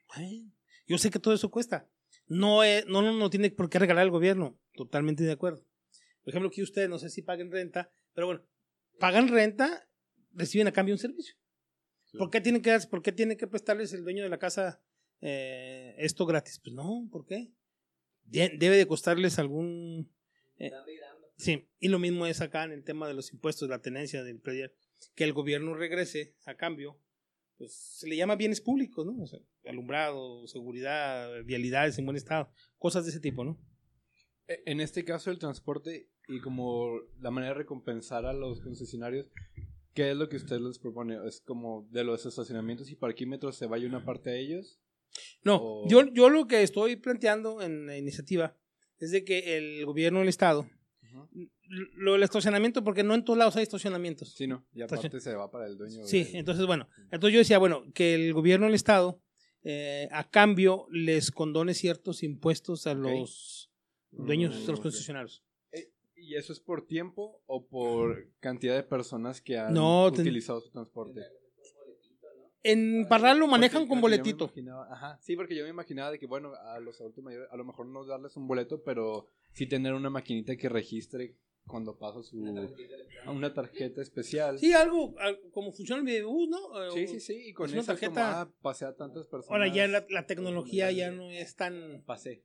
Ay, Yo sé que todo eso cuesta. No, es- no, no, no tiene por qué regalar el gobierno. Totalmente de acuerdo. Por ejemplo, aquí ustedes no sé si paguen renta, pero bueno, pagan renta, reciben a cambio un servicio. ¿Por qué tiene que por qué tiene que prestarles el dueño de la casa eh, esto gratis? Pues no, ¿por qué? De- debe de costarles algún eh, sí, y lo mismo es acá en el tema de los impuestos, la tenencia del predial, que el gobierno regrese a cambio, pues se le llama bienes públicos, ¿no? O sea, alumbrado, seguridad, vialidades en buen estado, cosas de ese tipo, ¿no? E- En este caso, el transporte y como la manera de recompensar a los concesionarios, ¿qué es lo que usted les propone? ¿Es como de los estacionamientos y parquímetros se vaya una parte a ellos? No, O- yo, yo lo que estoy planteando en la iniciativa es de que el gobierno del estado, lo del estacionamiento, porque no en todos lados hay estacionamientos. Sí, no. Y Estacion- aparte se va para el dueño. Sí, del- entonces bueno, entonces yo decía, bueno, que el gobierno del estado eh, a cambio les condone ciertos impuestos a los dueños de los Mm, ok. concesionarios. ¿Y eso es por tiempo o por cantidad de personas que han No, ten- utilizado su transporte? En Parral lo manejan Porque- con boletito. ajá, sí, porque yo me imaginaba de que, bueno, a los adultos mayores, a lo mejor no darles un boleto, pero sí tener una maquinita que registre cuando pasa su... Una tarjeta especial. Sí, algo, al- como funciona el videobús, ¿no? Sí, sí, sí, y con es una eso es como, tarjeta- ah, pasé a tantas personas. Ahora ya la, la tecnología ya no es tan, Pasé.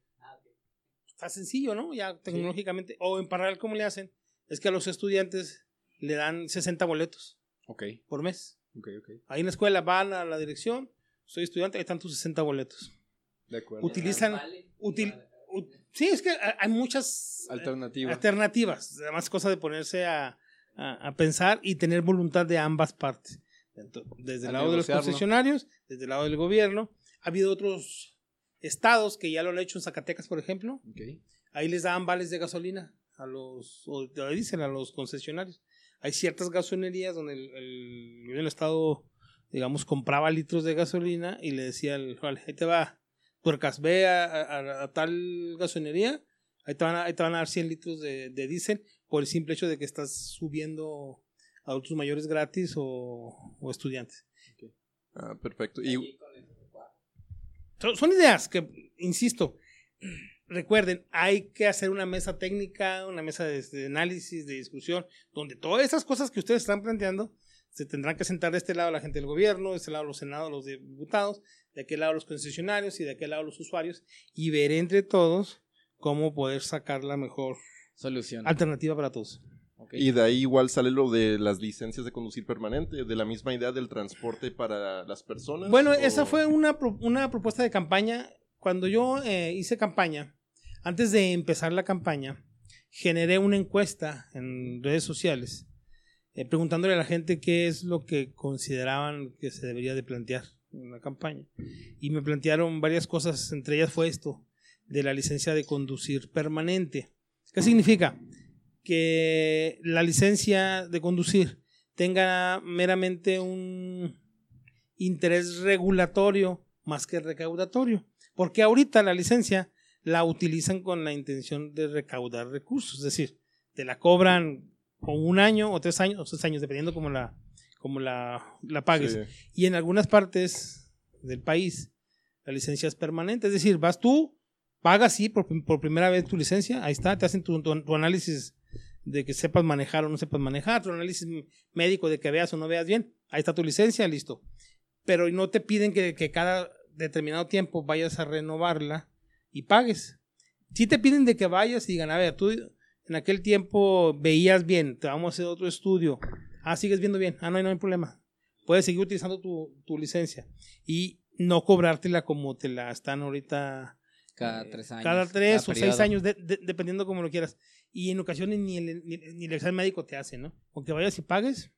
tan sencillo, ¿no? Ya tecnológicamente. O en Parral, ¿cómo le hacen? Es que a los estudiantes le dan 60 boletos Ok, por mes. Ok, ok. Ahí en la escuela van a la dirección, soy estudiante, ahí están tus 60 boletos. De acuerdo. Utilizan, util, u- sí, es que ha- hay muchas eh, Alternativa. alternativas. Además, cosa de ponerse a, a- a pensar y tener voluntad de ambas partes. Desde el lado de los concesionarios, desde el lado del gobierno. Ha habido otros estados que ya lo han hecho en Zacatecas, por ejemplo. Ok. Ahí les daban vales de gasolina a los, o le dicen a los concesionarios. Hay ciertas gasolinerías donde el, el estado, digamos, compraba litros de gasolina y le decía, al, vale, ahí te va, tuercas, ve a, a- a tal gasolinería, ahí te, van a, ahí te van a dar 100 litros de, de diésel por el simple hecho de que estás subiendo a adultos mayores gratis o, o estudiantes. Ah, perfecto. Y son ideas que, insisto, recuerden, hay que hacer una mesa técnica, una mesa de, de análisis, de discusión, donde todas esas cosas que ustedes están planteando se tendrán que sentar de este lado la gente del gobierno, de este lado los senados, los diputados, de aquel lado los concesionarios y de aquel lado los usuarios, y ver entre todos cómo poder sacar la mejor Solución. alternativa para todos. Y de ahí igual sale lo de las licencias de conducir permanente, de la misma idea del transporte para las personas. Bueno, o- esa fue una, pro- una propuesta de campaña. Cuando yo eh, hice campaña, antes de empezar la campaña, generé una encuesta en redes sociales eh, preguntándole a la gente qué es lo que consideraban que se debería de plantear en la campaña. Y me plantearon varias cosas, entre ellas fue esto, de la licencia de conducir permanente. ¿Qué significa? Que la licencia de conducir tenga meramente un interés regulatorio más que recaudatorio. Porque ahorita la licencia la utilizan con la intención de recaudar recursos. Es decir, te la cobran con un año o tres años, o seis años, dependiendo como la, como la, la pagues. Sí. Y en algunas partes del país la licencia es permanente. Es decir, vas tú, pagas sí por, por primera vez tu licencia, ahí está, te hacen tu, tu- tu análisis de que sepas manejar o no sepas manejar, tu análisis médico de que veas o no veas bien, ahí está tu licencia, listo. Pero no te piden que, que cada determinado tiempo vayas a renovarla y pagues. Si te piden de que vayas y digan, a ver, tú en aquel tiempo veías bien, te vamos a hacer otro estudio. Ah, sigues viendo bien. Ah, no hay, no hay problema. Puedes seguir utilizando tu, tu licencia y no cobrártela como te la están ahorita. Cada tres años. Cada tres o seis años, de- de- dependiendo como lo quieras. Y en ocasiones ni el, ni, ni el examen médico te hace, ¿no? Aunque vayas y pagues,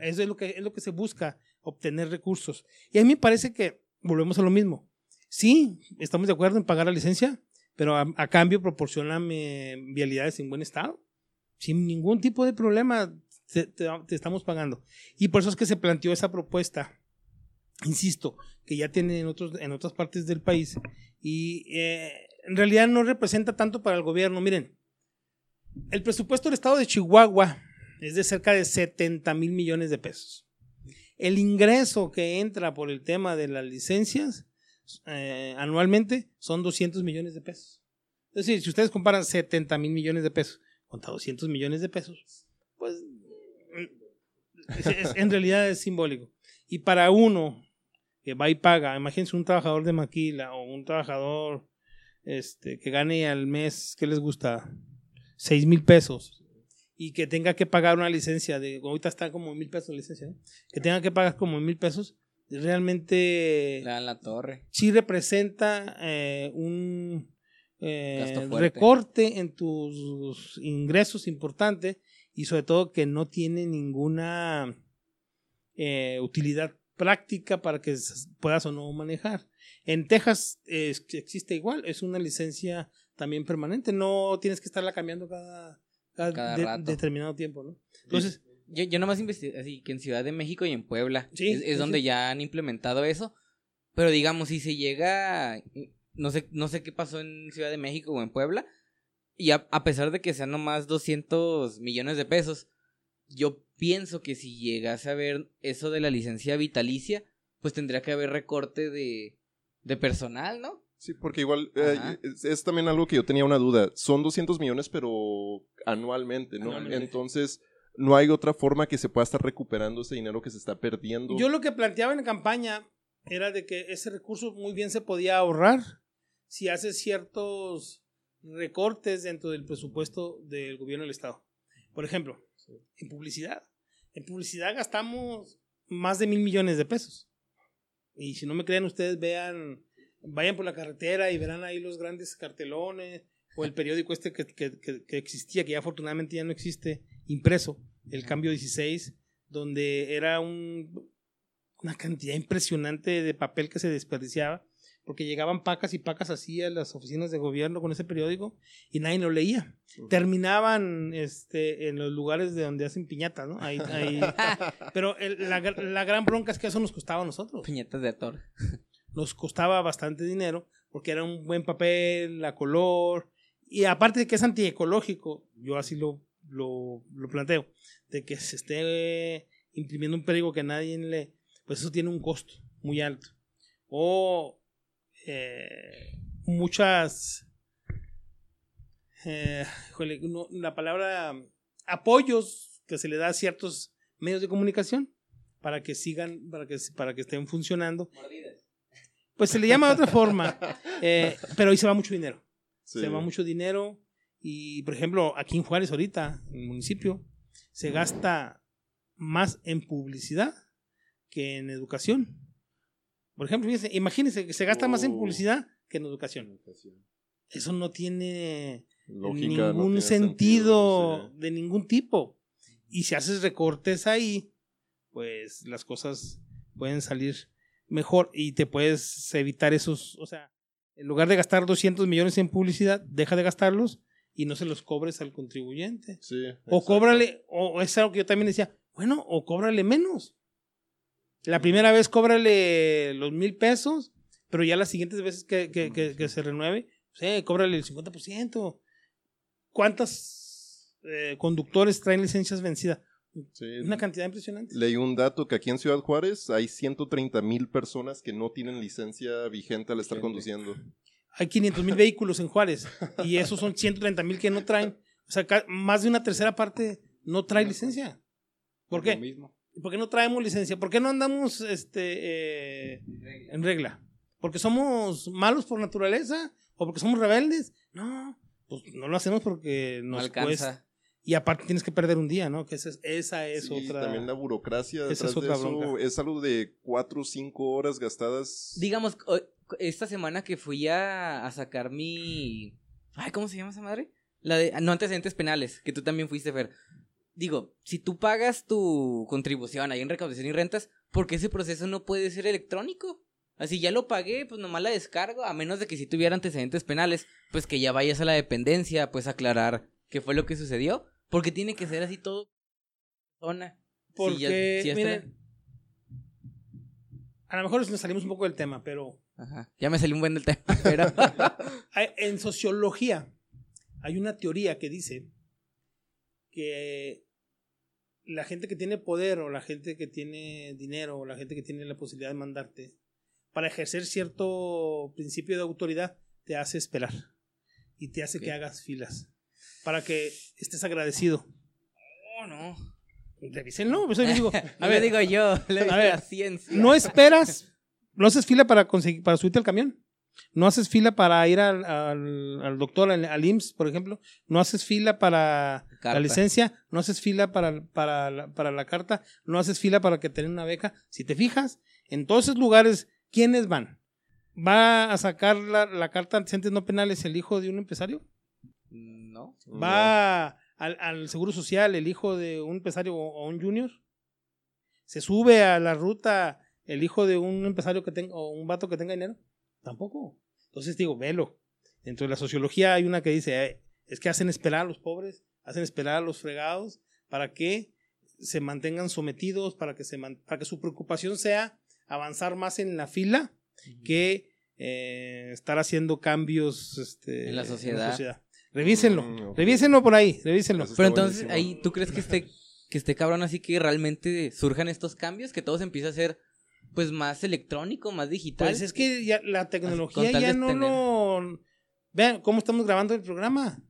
eso es lo, que, es lo que se busca, obtener recursos. Y a mí me parece que volvemos a lo mismo. Sí, estamos de acuerdo en pagar la licencia, pero a, cambio proporcioname vialidades en buen estado. Sin ningún tipo de problema te, estamos pagando. Y por eso es que se planteó esa propuesta, insisto, que ya tienen en, en otras partes del país. Y eh, en realidad no representa tanto para el gobierno. Miren, el presupuesto del estado de Chihuahua es de cerca de 70 mil millones de pesos. El ingreso que entra por el tema de las licencias eh, anualmente son 200 millones de pesos. Es decir, si ustedes comparan 70 mil millones de pesos contra 200 millones de pesos, pues es- es- en realidad es simbólico. Y para uno que va y paga, imagínense un trabajador de maquila o un trabajador este, que gane al mes, ¿qué les gusta? 6 mil pesos y que tenga que pagar una licencia de, ahorita está como mil pesos la licencia, que tenga que pagar como mil pesos, realmente Le dan la torre. sí representa eh, un eh, recorte en tus ingresos importante y sobre todo que no tiene ninguna eh, utilidad práctica para que puedas o no manejar. En Texas eh, es- existe igual, es una licencia también permanente, no tienes que estarla cambiando cada, cada Cada de- rato. determinado tiempo, ¿no? Entonces, Yo, yo nomás investigué así que en Ciudad de México y en Puebla Sí, es, es sí, donde sí. ya han implementado eso. Pero digamos, si se llega, no sé, no sé qué pasó en Ciudad de México o en Puebla, y a, a pesar de que sean nomás 200 millones de pesos, yo pienso que si llegase a ver eso de la licencia vitalicia, pues tendría que haber recorte de, de personal, ¿no? Sí, porque igual eh, es, es también algo que yo tenía una duda. Son 200 millones, pero anualmente, ¿no? Anualmente. Entonces, no hay otra forma que se pueda estar recuperando ese dinero que se está perdiendo. Yo lo que planteaba en campaña era de que ese recurso muy bien se podía ahorrar si hace ciertos recortes dentro del presupuesto del gobierno del estado. Por ejemplo, en publicidad. En publicidad gastamos más de mil millones de pesos. Y si no me creen ustedes, vean, vayan por la carretera y verán ahí los grandes cartelones o el periódico este que, que- que- que existía, que ya afortunadamente ya no existe, impreso, el cambio 16, donde era un, una cantidad impresionante de papel que se desperdiciaba, porque llegaban pacas y pacas así a las oficinas de gobierno con ese periódico y nadie lo leía. Terminaban este, en los lugares de donde hacen piñatas, ¿no? Ahí, ahí. Pero el- la, la gran bronca es que eso nos costaba a nosotros. Piñetas de ator. Nos costaba bastante dinero porque era un buen papel, la color, y aparte de que es antiecológico, yo así lo, lo, lo planteo, de que se esté imprimiendo un periódico que nadie lee, pues eso tiene un costo muy alto. O eh, muchas, eh, no, la palabra apoyos que se le da a ciertos medios de comunicación para que sigan, para que, para que estén funcionando. Pues se le llama de otra forma, eh, pero ahí se va mucho dinero. Sí. Se va mucho dinero y, por ejemplo, aquí en Juárez ahorita, en el municipio, se gasta más en publicidad que en educación. Por ejemplo, fíjense, imagínense que se gasta más en Oh. publicidad que en educación. Eso no tiene Lógica, no ningún sentido de ningún tipo. Y si haces recortes pues las cosas pueden salir mejor y te puedes evitar esos, o sea, en lugar de gastar 200 millones en publicidad, deja de gastarlos y no se los cobres al contribuyente. Sí, O exacto. cóbrale, o es algo que yo también decía, bueno, o cóbrale menos. La primera vez cóbrale los mil pesos, pero ya las siguientes veces que, que- que- que se renueve, sí, cóbrale el 50%. ¿Cuántos eh, conductores traen licencias vencidas? Sí. Una cantidad impresionante. Leí un dato que aquí en Ciudad Juárez hay 130 mil personas que no tienen licencia vigente al estar Vigente. conduciendo. Hay 500 mil vehículos en Juárez y esos son 130 mil que no traen. sea, ca- más de una tercera parte no trae licencia. ¿Por Lo qué? mismo. ¿Por qué no traemos licencia? ¿Por qué no andamos este, eh, en regla? ¿Porque somos malos por naturaleza? ¿O porque somos rebeldes? No, pues no lo hacemos porque No nos alcanza. cuesta. Y aparte tienes que perder un día, ¿no? Que esa es, esa es Sí, otra... También la burocracia esa detrás es otra de eso bronca. es algo de cuatro o cinco horas gastadas. Digamos, o- esta semana que fui a, a sacar mi... Ay, ¿cómo se llama esa madre? La de... No antecedentes penales, que tú también fuiste, Fer. Digo, si tú pagas tu contribución ahí en recaudación y rentas, ¿por qué ese proceso no puede ser electrónico? Así ya lo pagué, pues nomás la descargo, a menos de que si tuviera antecedentes penales, pues que ya vayas a la dependencia, pues aclarar qué fue lo que sucedió. Porque tiene que ser así todo. Zona. Porque, ya- ya a lo mejor nos salimos un poco del tema, pero Ajá. Ya me salió un buen del tema, pero... en sociología hay una teoría que dice que la gente que tiene poder o la gente que tiene dinero o la gente que tiene la posibilidad de mandarte, para ejercer cierto principio de autoridad, te hace esperar y te hace Ok. que hagas filas para que estés agradecido. Oh, no. Revísenlo, pues digo, A ver, digo yo, a ver, la ciencia. no esperas, no haces fila para conseguir, para subirte al camión. No haces fila para ir al, al- al doctor, al, al IMSS, por ejemplo. No haces fila para Carta. la licencia. No haces fila para, para, la, para la carta. No haces fila para que te den una beca. Si te fijas, en todos esos lugares, ¿quiénes van? ¿Va a sacar la, la carta de antecedentes no penales el hijo de un empresario? No. ¿Va al, al Seguro Social el hijo de un empresario o, o un junior? ¿Se sube a la ruta el hijo de un empresario que tenga o un vato que tenga dinero? Tampoco. Entonces digo, velo. Dentro de la sociología hay una que dice, eh, es que hacen esperar a los pobres, hacen esperar a los fregados para que se mantengan sometidos, para que, se man- para que su preocupación sea avanzar más en la fila que eh, estar haciendo cambios este, En la sociedad. Revísenlo, Mm, revísenlo por ahí, revísenlo. Pero entonces, buenísimo. ahí, ¿tú crees que esté, que esté cabrón así que realmente surjan estos cambios? Que todo se empieza a ser, pues, más electrónico, más digital. Pues es que ya la tecnología ya no lo... Vean cómo estamos grabando el programa.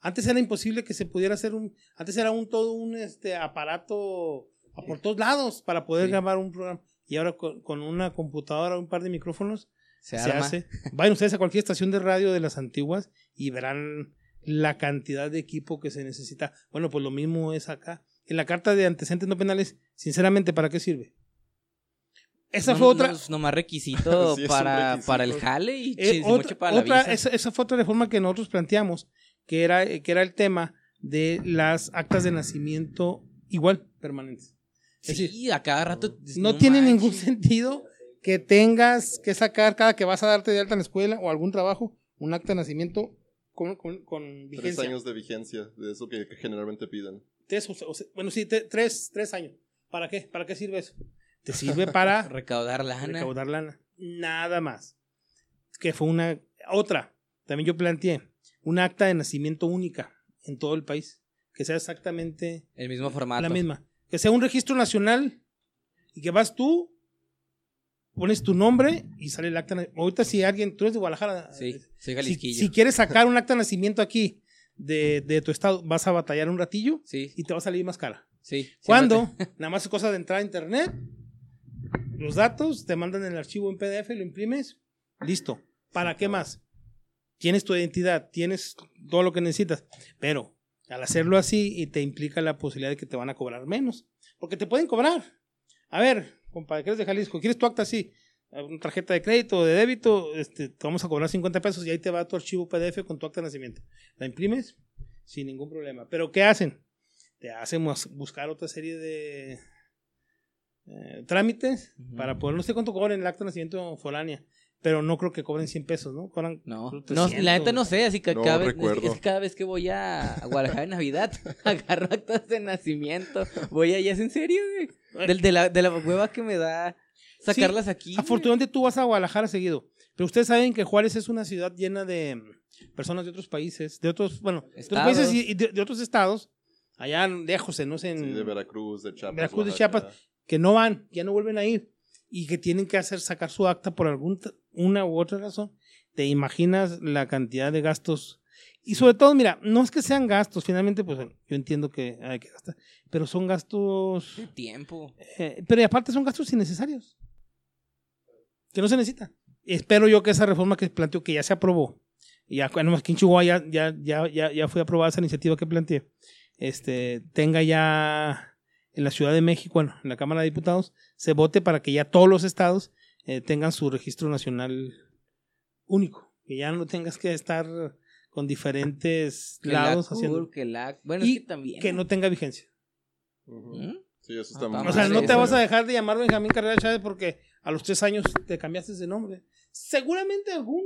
Antes era imposible que se pudiera hacer un... Antes era un todo un este aparato a por todos lados para poder Sí. grabar un programa. Y ahora con, con una computadora, un par de micrófonos, se, se, hace. Vayan ustedes a cualquier estación de radio de las antiguas y verán la cantidad de equipo que se necesita. Bueno, pues lo mismo es acá. En la carta de antecedentes no penales, sinceramente, ¿para qué sirve? Esa No- fue otra... no, nomás requisito Sí, para, requisito. para el jale y Eh, otra, para la otra- visa. esa, esa fue otra reforma que nosotros planteamos, que era, que era el tema de las actas de nacimiento igual, permanentes. Es sí, decir, a cada rato. no, tiene manches. ningún sentido que tengas que sacar cada que vas a darte de alta en la escuela o algún trabajo un acta de nacimiento con, con, con Tres vigencia. años de vigencia, de eso que, que generalmente piden. Tres, o sea, bueno, sí, te- tres, tres años. ¿Para qué? ¿Para qué sirve eso? Te sirve para Recaudar lana. recaudar lana. Nada más. Que fue una. Otra. También yo planteé una acta de nacimiento única en todo el país. Que sea exactamente El mismo formato. la misma. Que sea un registro nacional y que vas tú, pones tu nombre y sale el acta. Ahorita, si alguien, tú eres de Guadalajara. Sí, soy si, si quieres sacar un acta de nacimiento aquí de, de tu estado, vas a batallar un ratillo Sí, y te va a salir más cara. sí. ¿Cuándo? Nada más es cosa de entrar a internet, los datos, te mandan el archivo en PDF, lo imprimes, listo. ¿Para qué más? Tienes tu identidad, tienes todo lo que necesitas, pero al hacerlo así y te implica la posibilidad de que te van a cobrar menos, porque te pueden cobrar. A ver, compadre, que eres de Jalisco, ¿quieres tu acta así? Una tarjeta de crédito o de débito, este, te vamos a cobrar 50 pesos y ahí te va tu archivo PDF con tu acta de nacimiento. La imprimes sin ningún problema. Pero ¿qué hacen? Te hacen bus- buscar otra serie de eh, trámites para poder, no sé cuánto cobran el acta de nacimiento foránea, pero no creo que cobren 100 pesos, ¿no? Cobran No, no, 300. la neta no sé, así que No cada, vez, es, que cada vez que voy a Guadalajara en Navidad, agarro actas de nacimiento. Voy allá, ¿es en serio, güey? Del- de, la, de la hueva que me da sacarlas aquí. güey. Afortunadamente tú vas a Guadalajara seguido, pero ustedes saben que Juárez es una ciudad llena de personas de otros países, de otros, bueno, de otros Estados. países y de, de otros estados, allá lejos, no sé, en Sí, de Veracruz, de Chiapas. Veracruz, de. Chiapas. Que no van, ya no vuelven a ir y que tienen que hacer sacar su acta por alguna una u otra razón. ¿Te imaginas la cantidad de gastos Y sobre todo, mira, no es que sean gastos, finalmente, pues yo entiendo que hay que gastar, pero son gastos, De tiempo. eh, pero y aparte son gastos innecesarios, que no se necesitan. Espero yo que esa reforma que planteó, que ya se aprobó, y ya, bueno, aquí en Chihuahua ya, ya, ya, ya, ya fue aprobada esa iniciativa que planteé, este, tenga ya en la Ciudad de México, bueno, en la Cámara de Diputados, se vote para que ya todos los estados eh, tengan su registro nacional único, que ya no tengas que estar con diferentes Que lados haciendo que la... Bueno, Y es que también. que no tenga vigencia. ¿Mm? Sí, eso está Ah, muy O sea, no te eso vas a dejar de llamar Benjamín Carrera Chávez porque a los tres años te cambiaste de nombre. Seguramente algún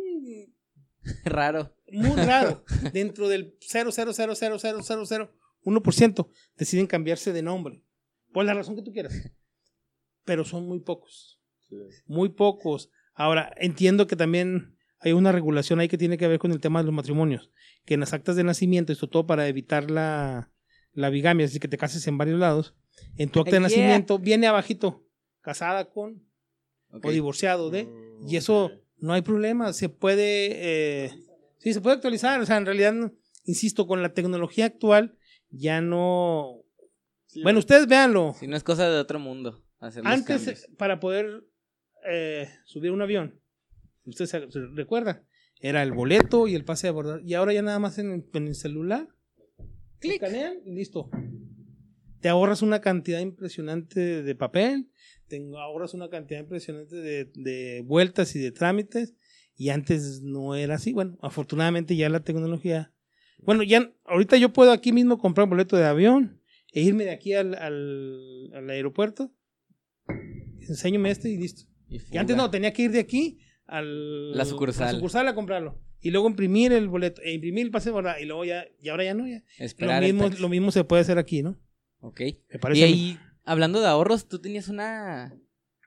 Raro. muy raro dentro del 0.0000001% deciden cambiarse de nombre. Por la razón que tú quieras. Pero son muy pocos. Sí. Muy pocos. Ahora, entiendo que también hay una regulación ahí que tiene que ver con el tema de los matrimonios. Que en las actas de nacimiento, esto todo para evitar la, la bigamia, es decir, que te cases en varios lados, en tu acta de nacimiento viene abajito, casada con o divorciado de, Mm, y eso no hay problema, se puede, eh, sí, se puede actualizar, o sea, en realidad, insisto, con la tecnología actual ya no... Sí, Bueno, ustedes véanlo, Si no es cosa de otro mundo. Hacer los antes cambios. para poder eh, subir un avión, ustedes se, se recuerdan, era el boleto y el pase de abordar, y ahora ya nada más en, el- en el celular, Clic. escanean y listo. Te ahorras una cantidad impresionante de papel, te ahorras una cantidad impresionante de, de vueltas y de trámites, y antes no era así. Bueno, afortunadamente ya la tecnología. Bueno, ya ahorita yo puedo aquí mismo comprar un boleto de avión e irme de aquí al, al, al aeropuerto, enséñame este y listo. Y antes no, tenía que ir de aquí al, La sucursal. a, la sucursal a comprarlo. Y luego imprimir el boleto, e imprimir el pase de abordar, y luego ya, y ahora ya no, ya. Lo Esperar mismo, lo mismo se puede hacer aquí, ¿no? Ok. Me parece Y ahí, hablando de ahorros, tú tenías una...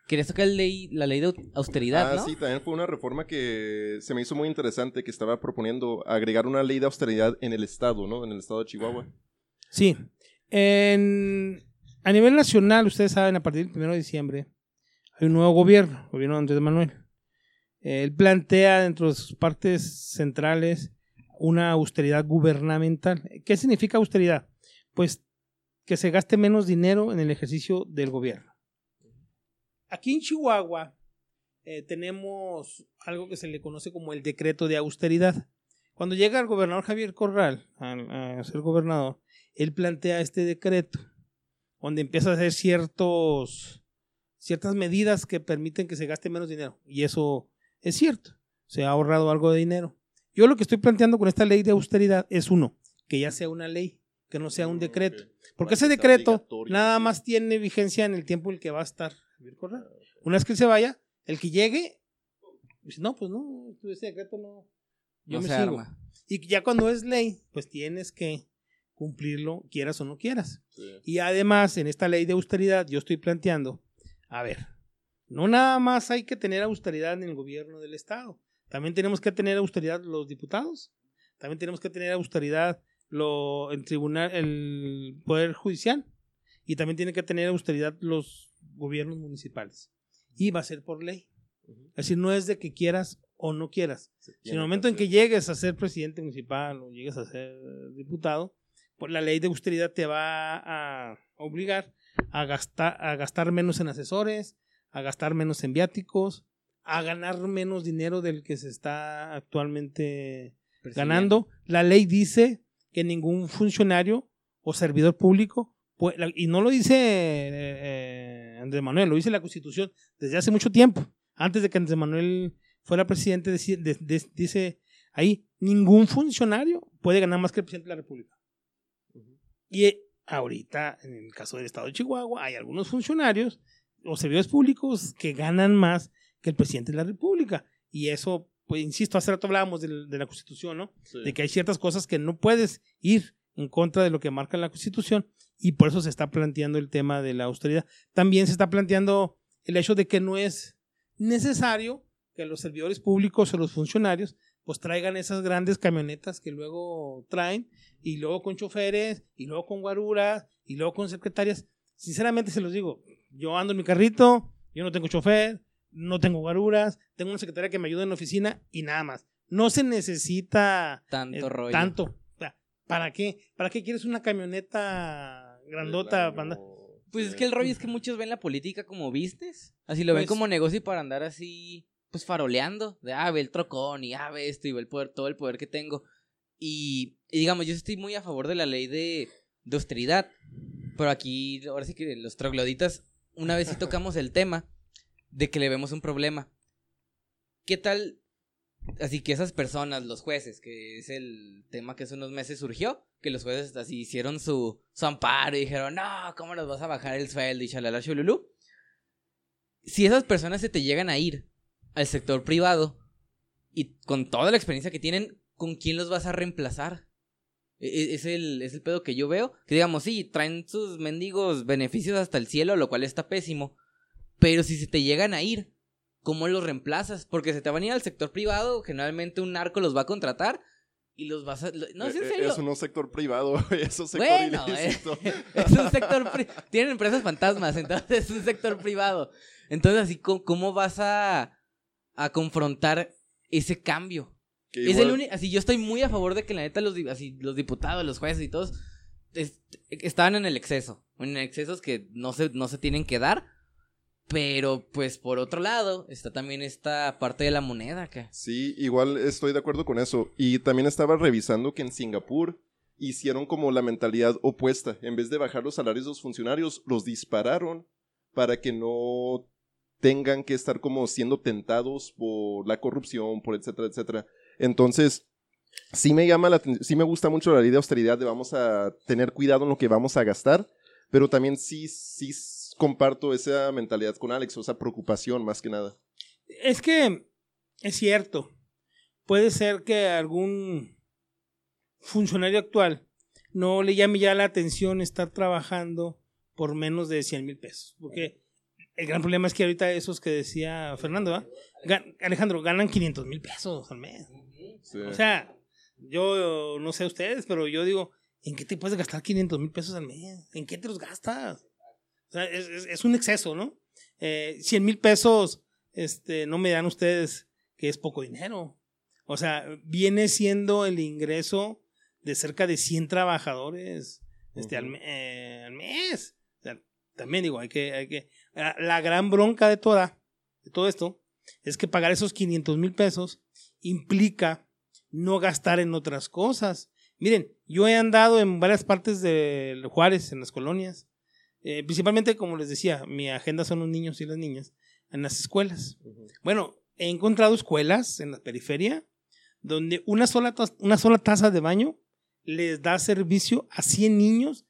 Querías tocar el ley, la ley de austeridad, Ah, ¿no? sí, también fue una reforma que se me hizo muy interesante, que estaba proponiendo agregar una ley de austeridad en el estado, ¿no? En el estado de Chihuahua. Sí. En- a nivel nacional, ustedes saben, a partir del 1 de diciembre hay un nuevo gobierno, el gobierno de Andrés Manuel. Él plantea dentro de sus partes centrales una austeridad gubernamental. ¿Qué significa austeridad? Pues que se gaste menos dinero en el ejercicio del gobierno. Aquí en Chihuahua eh, tenemos algo que se le conoce como el decreto de austeridad. Cuando llega el gobernador Javier Corral a, a ser gobernador, él plantea este decreto, donde empieza a hacer ciertos, ciertas medidas que permiten que se gaste menos dinero. Y eso es cierto, se ha ahorrado algo de dinero. Yo lo que estoy planteando con esta ley de austeridad es uno, que ya sea una ley, que no sea un Mm, decreto. Porque Para ese decreto nada sí. más tiene vigencia en el tiempo en el que va a estar Corral. Una vez que él se vaya, el que llegue, dice, no, pues no, ese decreto no, yo no me sigo. arma. Y ya cuando es ley, pues tienes que cumplirlo, quieras o no quieras. Sí. Y además, en esta ley de austeridad, yo estoy planteando, a ver, no nada más hay que tener austeridad en el gobierno del Estado, también tenemos que tener austeridad los diputados, también tenemos que tener austeridad lo, el tribunal, el poder judicial, y también tiene que tener austeridad los gobiernos municipales. Y va a ser por ley. Es decir, no es de que quieras o no quieras. Si en el momento en que llegues a ser presidente municipal o llegues a ser diputado, la ley de austeridad te va a obligar a gastar, a gastar menos en asesores, a gastar menos en viáticos, a ganar menos dinero del que se está actualmente ganando. La ley dice que ningún funcionario o servidor público, y no lo dice eh, Andrés Manuel, lo dice la Constitución desde hace mucho tiempo. Antes de que Andrés Manuel fuera presidente, dice ahí, ningún funcionario puede ganar más que el presidente de la República. Y eh, ahorita, en el caso del estado de Chihuahua, hay algunos funcionarios o servidores públicos que ganan más que el presidente de la República. Y eso, pues, insisto, hace rato hablábamos de, la Constitución, ¿no? Sí. De que hay ciertas cosas que no puedes ir en contra de lo que marca la Constitución y por eso se está planteando el tema de la austeridad. También se está planteando el hecho de que no es necesario que los servidores públicos o los funcionarios pues traigan esas grandes camionetas que luego traen y luego con choferes y luego con guaruras y luego con secretarias. Sinceramente se los digo, yo ando en mi carrito, yo no tengo chofer, no tengo guaruras, tengo una secretaria que me ayuda en la oficina y nada más. no se necesita Tanto eh, rollo. tanto. O sea, ¿Para qué? ¿Para qué quieres una camioneta grandota? Pues es que el rollo es que muchos ven la política como business. Así lo ven Pues- como negocio para andar así, pues faroleando. De, ah, ve el trocón y ah, ve esto y ve el poder, todo el poder que tengo. Y, y digamos, yo estoy muy a favor de la ley de, de austeridad. Pero aquí, ahora sí que los trogloditas, una vez sí tocamos el tema de que le vemos un problema. ¿Qué tal? Así que esas personas, los jueces, que es el tema que hace unos meses surgió, que los jueces así hicieron su, su amparo y dijeron, no, ¿cómo nos vas a bajar el sueldo? Y shalala shululú. Si esas personas se te llegan a ir al sector privado y con toda la experiencia que tienen, ¿con quién los vas a reemplazar? E- e- Es el, es el pedo que yo veo. Que digamos, sí, traen sus mendigos beneficios hasta el cielo, lo cual está pésimo. Pero si se te llegan a ir, ¿cómo los reemplazas? Porque se te van a ir al sector privado, generalmente un narco los va a contratar y los vas a... No, es en Eh, eh, serio. Eso no es sector privado, eso es sector Bueno, eh, ilícito. es un sector... pri- Tienen empresas fantasmas, entonces es un sector privado. Entonces, así, ¿cómo, cómo vas a, a confrontar ese cambio? Que Es el único, así yo estoy muy a favor de que la neta los, así, los diputados, los jueces y todos es- estaban en el exceso, en excesos que no se, no se tienen que dar, pero pues por otro lado está también esta parte de la moneda que Sí, igual estoy de acuerdo con eso. Y también estaba revisando que en Singapur hicieron como la mentalidad opuesta. En vez de bajar los salarios de los funcionarios, los dispararon para que no tengan que estar como siendo tentados por la corrupción, por etcétera, etcétera. Entonces, sí me llama la sí me gusta mucho la ley de austeridad de vamos a tener cuidado en lo que vamos a gastar, pero también sí, sí comparto esa mentalidad con Alex, o esa preocupación más que nada. Es que es cierto. Puede ser que algún funcionario actual no le llame ya la atención estar trabajando por menos de 100 mil pesos. Porque el gran problema es que ahorita esos que decía Fernando. Gan- Alejandro, ganan 500 mil pesos al mes. Sí. O sea, yo no sé ustedes, pero yo digo, ¿en qué te puedes gastar 500 mil pesos al mes? ¿En qué te los gastas? O sea, es, es- es un exceso, ¿no? Eh, 100 mil pesos, este, no me dan ustedes que es poco dinero. O sea, viene siendo el ingreso de cerca de 100 trabajadores este, al, eh, al mes. O sea, también digo, hay que, hay que, la, gran bronca de toda, de todo esto, es que pagar esos 500 mil pesos implica no gastar en otras cosas. Miren, yo he andado en varias partes de Juárez, en las colonias, eh, principalmente, como les decía, mi agenda son los niños y las niñas, en las escuelas. Bueno, he encontrado escuelas en la periferia donde una sola, una sola taza de baño les da servicio a 100 niños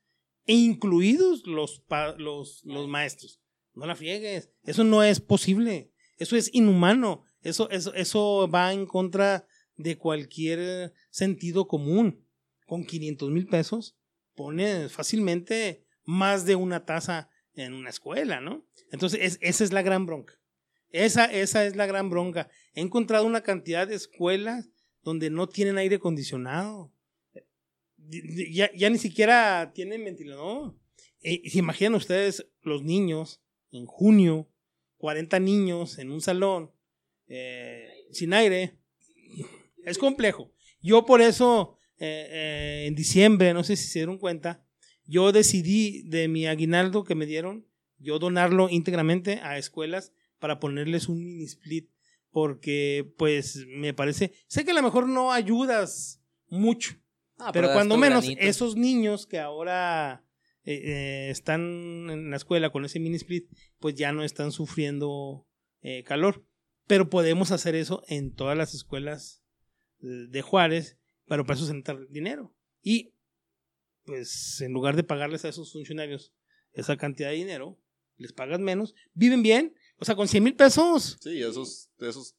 e incluidos los, los, los maestros. No la friegues. Eso no es posible. Eso es inhumano. Eso, eso, eso va en contra de cualquier sentido común. Con 500 mil pesos pones fácilmente más de una taza en una escuela, ¿no? Entonces, es- esa es la gran bronca. Esa, esa es la gran bronca. He encontrado una cantidad de escuelas donde no tienen aire acondicionado. Di- di- Ya, ya ni siquiera tienen ventilador. ¿Se imaginan ustedes los niños en junio, 40 niños en un salón eh, sin aire? Es complejo. Yo por eso, eh, eh, en diciembre, no sé si se dieron cuenta, yo decidí de mi aguinaldo que me dieron, yo donarlo íntegramente a escuelas para ponerles un mini split, porque pues me parece, sé que a lo mejor no ayudas mucho, Ah, pero cuando menos granito. esos niños que ahora eh, eh, están en la escuela con ese mini split, pues ya no están sufriendo eh, calor. Pero podemos hacer eso en todas las escuelas de Juárez, pero para eso se necesita dinero. Y pues en lugar de pagarles a esos funcionarios esa cantidad de dinero, les pagas menos, viven bien, o sea, con 100 mil pesos. Sí, eso es, eso es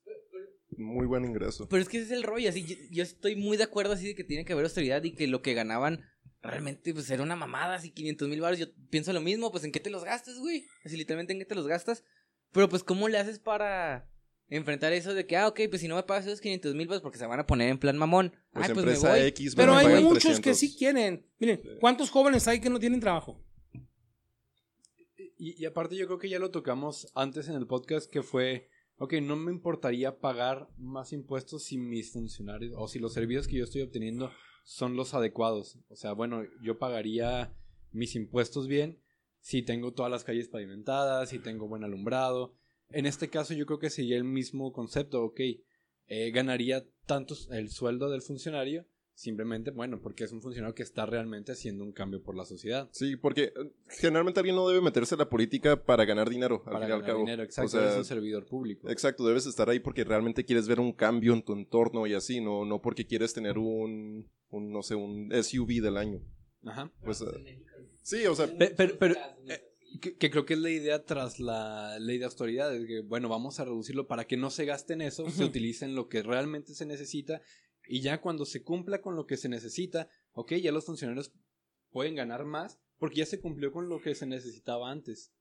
muy buen ingreso. Pero es que ese es el rollo, así, yo, yo estoy muy de acuerdo así de que tiene que haber austeridad y que lo que ganaban realmente pues era una mamada, así 500 mil baros, yo pienso lo mismo, pues en qué te los gastas, güey, así literalmente en qué te los gastas, pero pues cómo le haces para enfrentar eso de que, ah, ok, pues si no me pagas esos 500 mil baros porque se van a poner en plan mamón, Pues ay, pues me empresa voy. X, Pero me hay muchos 300. que sí quieren. Miren, ¿cuántos jóvenes hay que no tienen trabajo? Y, y aparte yo creo que ya lo tocamos antes en el podcast, que fue ok, no me importaría pagar más impuestos si mis funcionarios o si los servicios que yo estoy obteniendo son los adecuados. O sea, bueno, yo pagaría mis impuestos bien si tengo todas las calles pavimentadas, si tengo buen alumbrado. En este caso yo creo que sería el mismo concepto, ok, eh, ganaría tanto el sueldo del funcionario Simplemente, bueno, porque es un funcionario que está realmente haciendo un cambio por la sociedad. Sí, porque eh, generalmente alguien no debe meterse en la política para ganar dinero, al Para fin y al ganar cabo. dinero, exacto, O sea, eres un servidor público. Exacto, debes estar ahí porque realmente quieres ver un cambio en tu entorno y así, no, no porque quieres tener un, un, no sé, un SUV del año. Ajá. Pues, eh, sí, o sea, Pe- pero, pero, eh, que, que creo que es la idea tras la ley de austeridad, es que, bueno, vamos a reducirlo para que no se gaste en eso, se Ujú. utilice en lo que realmente se necesita y ya cuando se cumpla con lo que se necesita, ok, ya los funcionarios pueden ganar más porque ya se cumplió con lo que se necesitaba antes.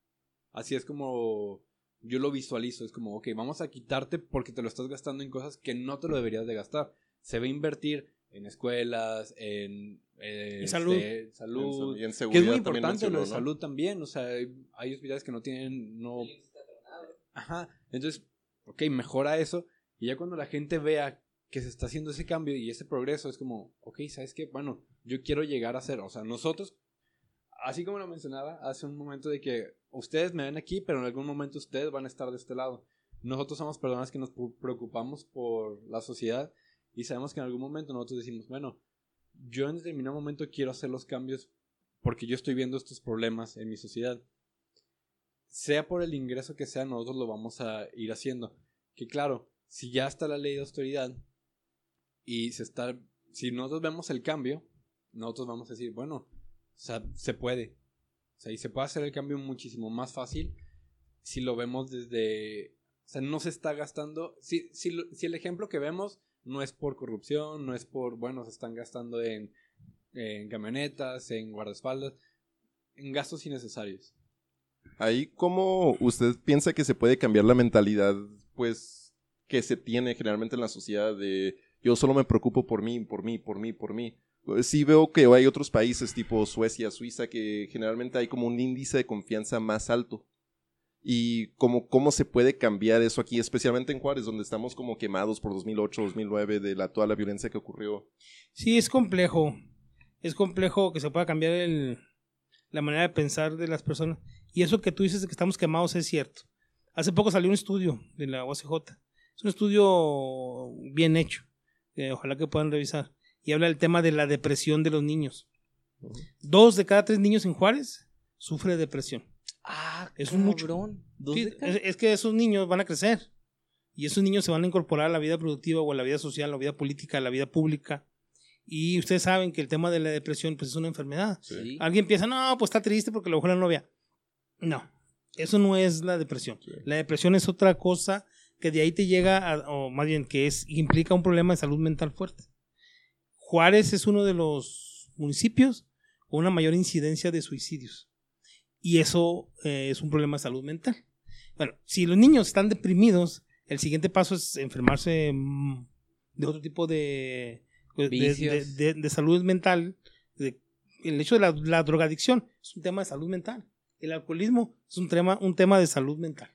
Así es como yo lo visualizo, es como, ok, vamos a quitarte porque te lo estás gastando en cosas que no te lo deberías de gastar. Se va a invertir en escuelas, en, eh, En salud. este, salud, y en que seguridad es muy importante lo de ¿no? salud también, o sea, hay- hay hospitales que no tienen, no... Ajá, entonces, ok, mejora eso, y ya cuando la gente vea que se está haciendo ese cambio y ese progreso, es como, ok, ¿sabes qué? Bueno, yo quiero llegar a ser, o sea, nosotros, así como lo mencionaba hace un momento de que ustedes me ven aquí, pero en algún momento ustedes van a estar de este lado. Nosotros somos personas que nos preocupamos por la sociedad y sabemos que en algún momento nosotros decimos, bueno, yo en determinado momento quiero hacer los cambios porque yo estoy viendo estos problemas en mi sociedad. Sea por el ingreso que sea, nosotros lo vamos a ir haciendo. Que claro, si ya está la ley de austeridad y se está, si nosotros vemos el cambio, nosotros vamos a decir, bueno, o sea, se puede. O sea, y se puede hacer el cambio muchísimo más fácil si lo vemos desde, o sea, no se está gastando, si, si, si el ejemplo que vemos no es por corrupción, no es por, bueno, se están gastando en, en camionetas, en guardaespaldas, en gastos innecesarios. Ahí, ¿cómo usted piensa que se puede cambiar la mentalidad, pues, que se tiene generalmente en la sociedad de yo solo me preocupo por mí, por mí, por mí, por mí? Sí veo que hay otros países tipo Suecia, Suiza, que generalmente hay como un índice de confianza más alto. Y como, cómo se puede cambiar eso aquí, especialmente en Juárez, donde estamos como quemados por 2008, 2009, de la, toda la violencia que ocurrió. Sí, es complejo. Es complejo que se pueda cambiar la manera de pensar de las personas. Y eso que tú dices de que estamos quemados es cierto. Hace poco salió un estudio de la UACJ. Es un estudio bien hecho. Que ojalá que puedan revisar. Y habla del tema de la depresión de los niños. Dos de cada tres niños en Juárez sufre depresión. Ah, Es un mucho. Sí, de es, es que esos niños van a crecer. Y esos niños se van a incorporar a la vida productiva o a la vida social, a la vida política, a la vida pública. Y ustedes saben que el tema de la depresión pues es una enfermedad. Sí. Alguien piensa, no, pues está triste porque lo dejó la novia. No, eso no es la depresión. Sí. La depresión es otra cosa que de ahí te llega, a- o más bien que es implica un problema de salud mental fuerte. Juárez es uno de los municipios con una mayor incidencia de suicidios. Y eso eh, es un problema de salud mental. Bueno, si los niños están deprimidos, el siguiente paso es enfermarse mm, de otro tipo de, de, de- salud mental. el hecho de la, la drogadicción es un tema de salud mental. El alcoholismo es un tema, un tema de salud mental.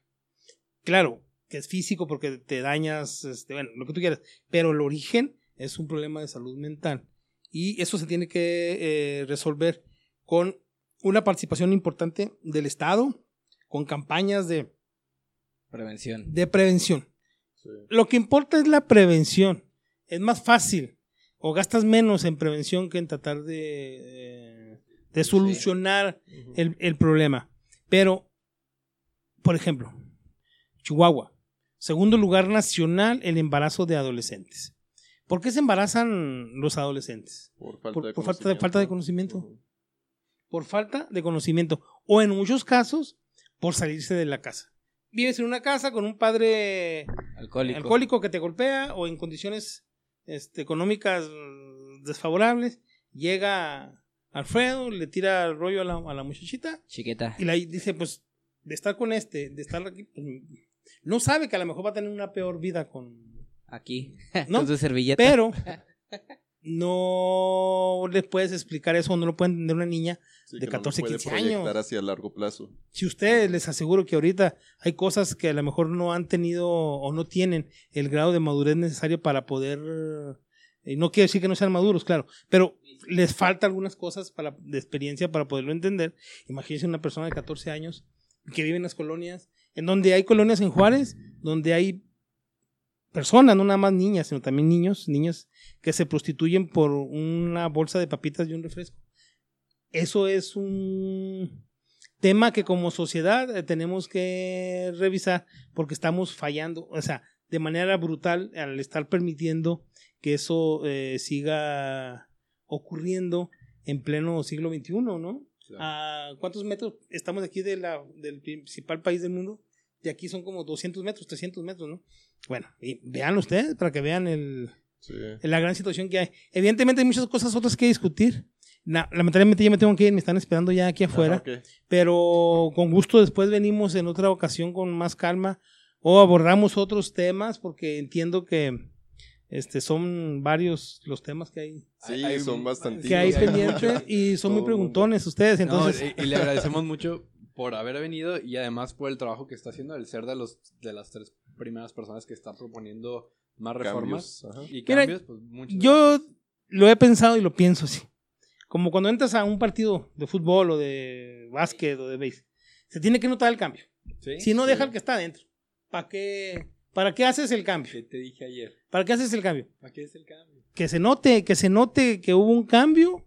Claro, que es físico porque te dañas, este, bueno, lo que tú quieras, pero el origen es un problema de salud mental. Y eso se tiene que eh, resolver con una participación importante del Estado, con campañas de, Prevención. de prevención. Sí. Lo que importa es la prevención. Es más fácil o gastas menos en prevención que en tratar de, eh, de solucionar el, el problema. Pero, por ejemplo, Chihuahua, segundo lugar nacional el embarazo de adolescentes. ¿Por qué se embarazan los adolescentes? Por falta Por- de por falta de- falta de conocimiento. conocimiento. Por falta de conocimiento o en muchos casos por salirse de la casa. Vives en una casa con un padre Alcohólico. alcohólico que te golpea o en condiciones este, económicas desfavorables, llega Alfredo, le tira el rollo a la, a la muchachita Chiqueta. y le dice, pues, de estar con este, de estar aquí, pues, no sabe que a lo mejor va a tener una peor vida con... Aquí. ¿No? Con su servilleta. Pero no les puedes explicar eso, no lo puede entender una niña. Sí, de que no lo 14, puede 15 proyectar años. hacia largo plazo. Si ustedes les aseguro que ahorita hay cosas que a lo mejor no han tenido o no tienen el grado de madurez necesario para poder, y no quiero decir que no sean maduros, claro, pero les falta algunas cosas para, de experiencia para poderlo entender. Imagínense una persona de 14 años que vive en las colonias, en donde hay colonias en Juárez, donde hay personas, no nada más niñas, sino también niños, niñas que se prostituyen por una bolsa de papitas y un refresco. Eso es un tema que como sociedad eh, tenemos que revisar porque estamos fallando, o sea, de manera brutal al estar permitiendo que eso eh, siga ocurriendo en pleno siglo XXI, ¿no? ¿A cuántos metros estamos aquí de la, del principal país del mundo? De aquí son como 200 metros, 300 metros, ¿no? Bueno, y vean ustedes para que vean el, Sí. la gran situación que hay. Evidentemente hay muchas cosas otras que discutir. Lamentablemente ya me tengo que ir, me están esperando ya aquí afuera. Ajá, ok. Pero con gusto después venimos en otra ocasión con más calma o abordamos otros temas porque entiendo que este son varios los temas que hay Sí, Hay- son bastantes. que hay pendientes y son muy preguntones ustedes No, entonces y, y le agradecemos mucho por haber venido y además por el trabajo que está haciendo, el ser de los de las tres primeras personas que están proponiendo más reformas Cambios. Y Mira, cambios, pues muchas yo gracias. lo he pensado y lo pienso así. Como cuando entras a un partido de fútbol o de básquet o de béisbol, se tiene que notar el cambio. ¿Sí? Si no, Sí. deja el que está adentro. ¿Para qué, ¿Para qué haces el cambio? Que te dije ayer. ¿Para qué haces el cambio? ¿Para qué es el cambio? Que se note, que se note que hubo un cambio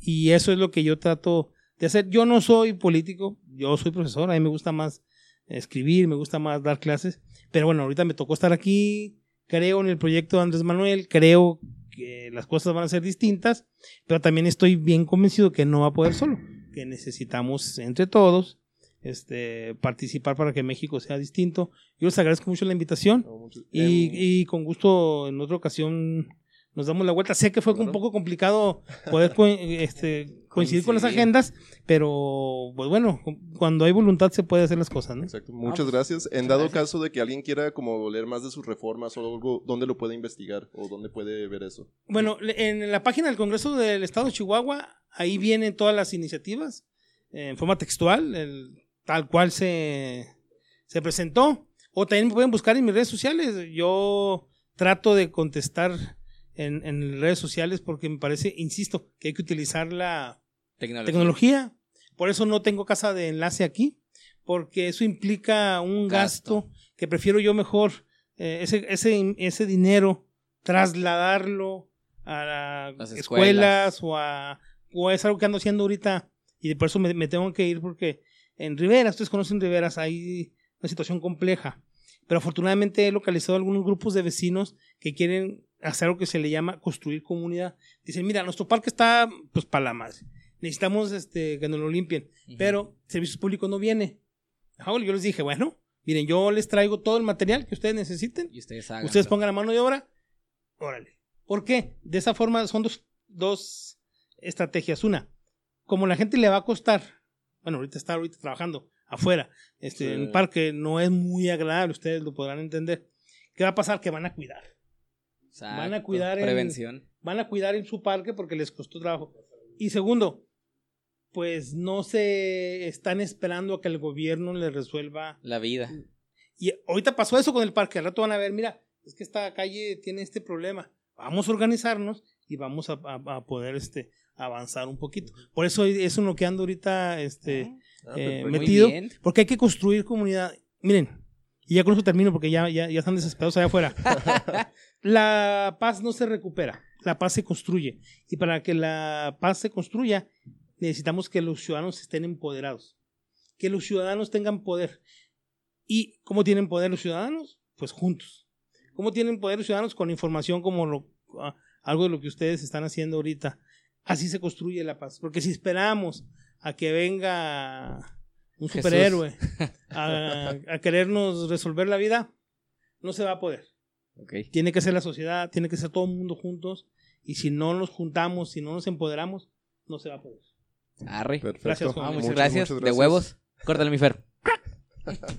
y eso es lo que yo trato de hacer. Yo no soy político, yo soy profesor, a mí me gusta más escribir, me gusta más dar clases, pero bueno, ahorita me tocó estar aquí, creo en el proyecto de Andrés Manuel, creo que las cosas van a ser distintas, pero también estoy bien convencido que no va a poder solo, que necesitamos entre todos este, participar para que México sea distinto. Yo les agradezco mucho la invitación. No, mucho- Y, Em, y con gusto en otra ocasión nos damos la vuelta. Sé que fue un poco complicado poder co- este, coincidir con las agendas, pero pues bueno, cuando hay voluntad se puede hacer las cosas, ¿no? Exacto. Muchas pues, gracias. En muchas dado gracias. caso de que alguien quiera como leer más de sus reformas o algo, ¿dónde lo puede investigar o dónde puede ver eso? Bueno, le- en la página del Congreso del Estado de Chihuahua, ahí vienen todas las iniciativas eh, en forma textual, el- tal cual se, se presentó. O también me pueden buscar en mis redes sociales. Yo trato de contestar en, en redes sociales porque me parece, insisto, que hay que utilizar la Tecnología. tecnología. Por eso no tengo casa de enlace aquí, porque eso implica un gasto, Gasto. que prefiero yo mejor eh, ese, ese, ese dinero trasladarlo a la- Las escuelas, escuelas. o a o es algo que ando haciendo ahorita y por eso me, me tengo que ir porque en Riberas, ustedes conocen Riberas, hay una situación compleja. Pero afortunadamente he localizado algunos grupos de vecinos que quieren hacer lo que se le llama construir comunidad. Dicen, mira, nuestro parque está pues para la madre. Necesitamos este, que nos lo limpien. Ujú. Pero servicios públicos no viene. Ah, bueno, yo les dije, bueno, miren, yo les traigo todo el material que ustedes necesiten. Y ustedes hagan. Ustedes pongan la mano de obra. Órale. ¿Por qué? De esa forma son dos, dos estrategias. Una, como la gente le va a costar, bueno, ahorita está ahorita trabajando afuera, este, Sí. en un parque no es muy agradable, ustedes lo podrán entender. ¿Qué va a pasar? Que van a cuidar. Exacto. van a cuidar Prevención. Van a cuidar en su parque porque les costó trabajo. Y segundo, pues no se están esperando a que el gobierno les resuelva La vida. y ahorita pasó eso con el parque. Al rato van a ver, mira, es que esta calle tiene este problema. Vamos a organizarnos y vamos a, a- a poder este, avanzar un poquito. Por eso es en lo que ando ahorita este, Ah, eh, perfecto. Muy metido. bien. Porque hay que construir comunidad. Miren, y ya con eso termino porque ya, ya, ya están desesperados allá afuera. la paz no se recupera, la paz se construye. Y para que la paz se construya, necesitamos que los ciudadanos estén empoderados, que los ciudadanos tengan poder. ¿Y cómo tienen poder los ciudadanos? Pues juntos. ¿Cómo tienen poder los ciudadanos? Con información como lo, ah, algo de lo que ustedes están haciendo ahorita. Así se construye la paz. Porque si esperamos a que venga un superhéroe a, a querernos resolver la vida, no se va a poder. Ok. Tiene que ser la sociedad, tiene que ser todo el mundo juntos. Y si no nos juntamos, si no nos empoderamos, no se va a poder. Arre. Perfecto. Gracias, Juan. Ah, muchas, Muchas, gracias. muchas De huevos. Córtale mi fer.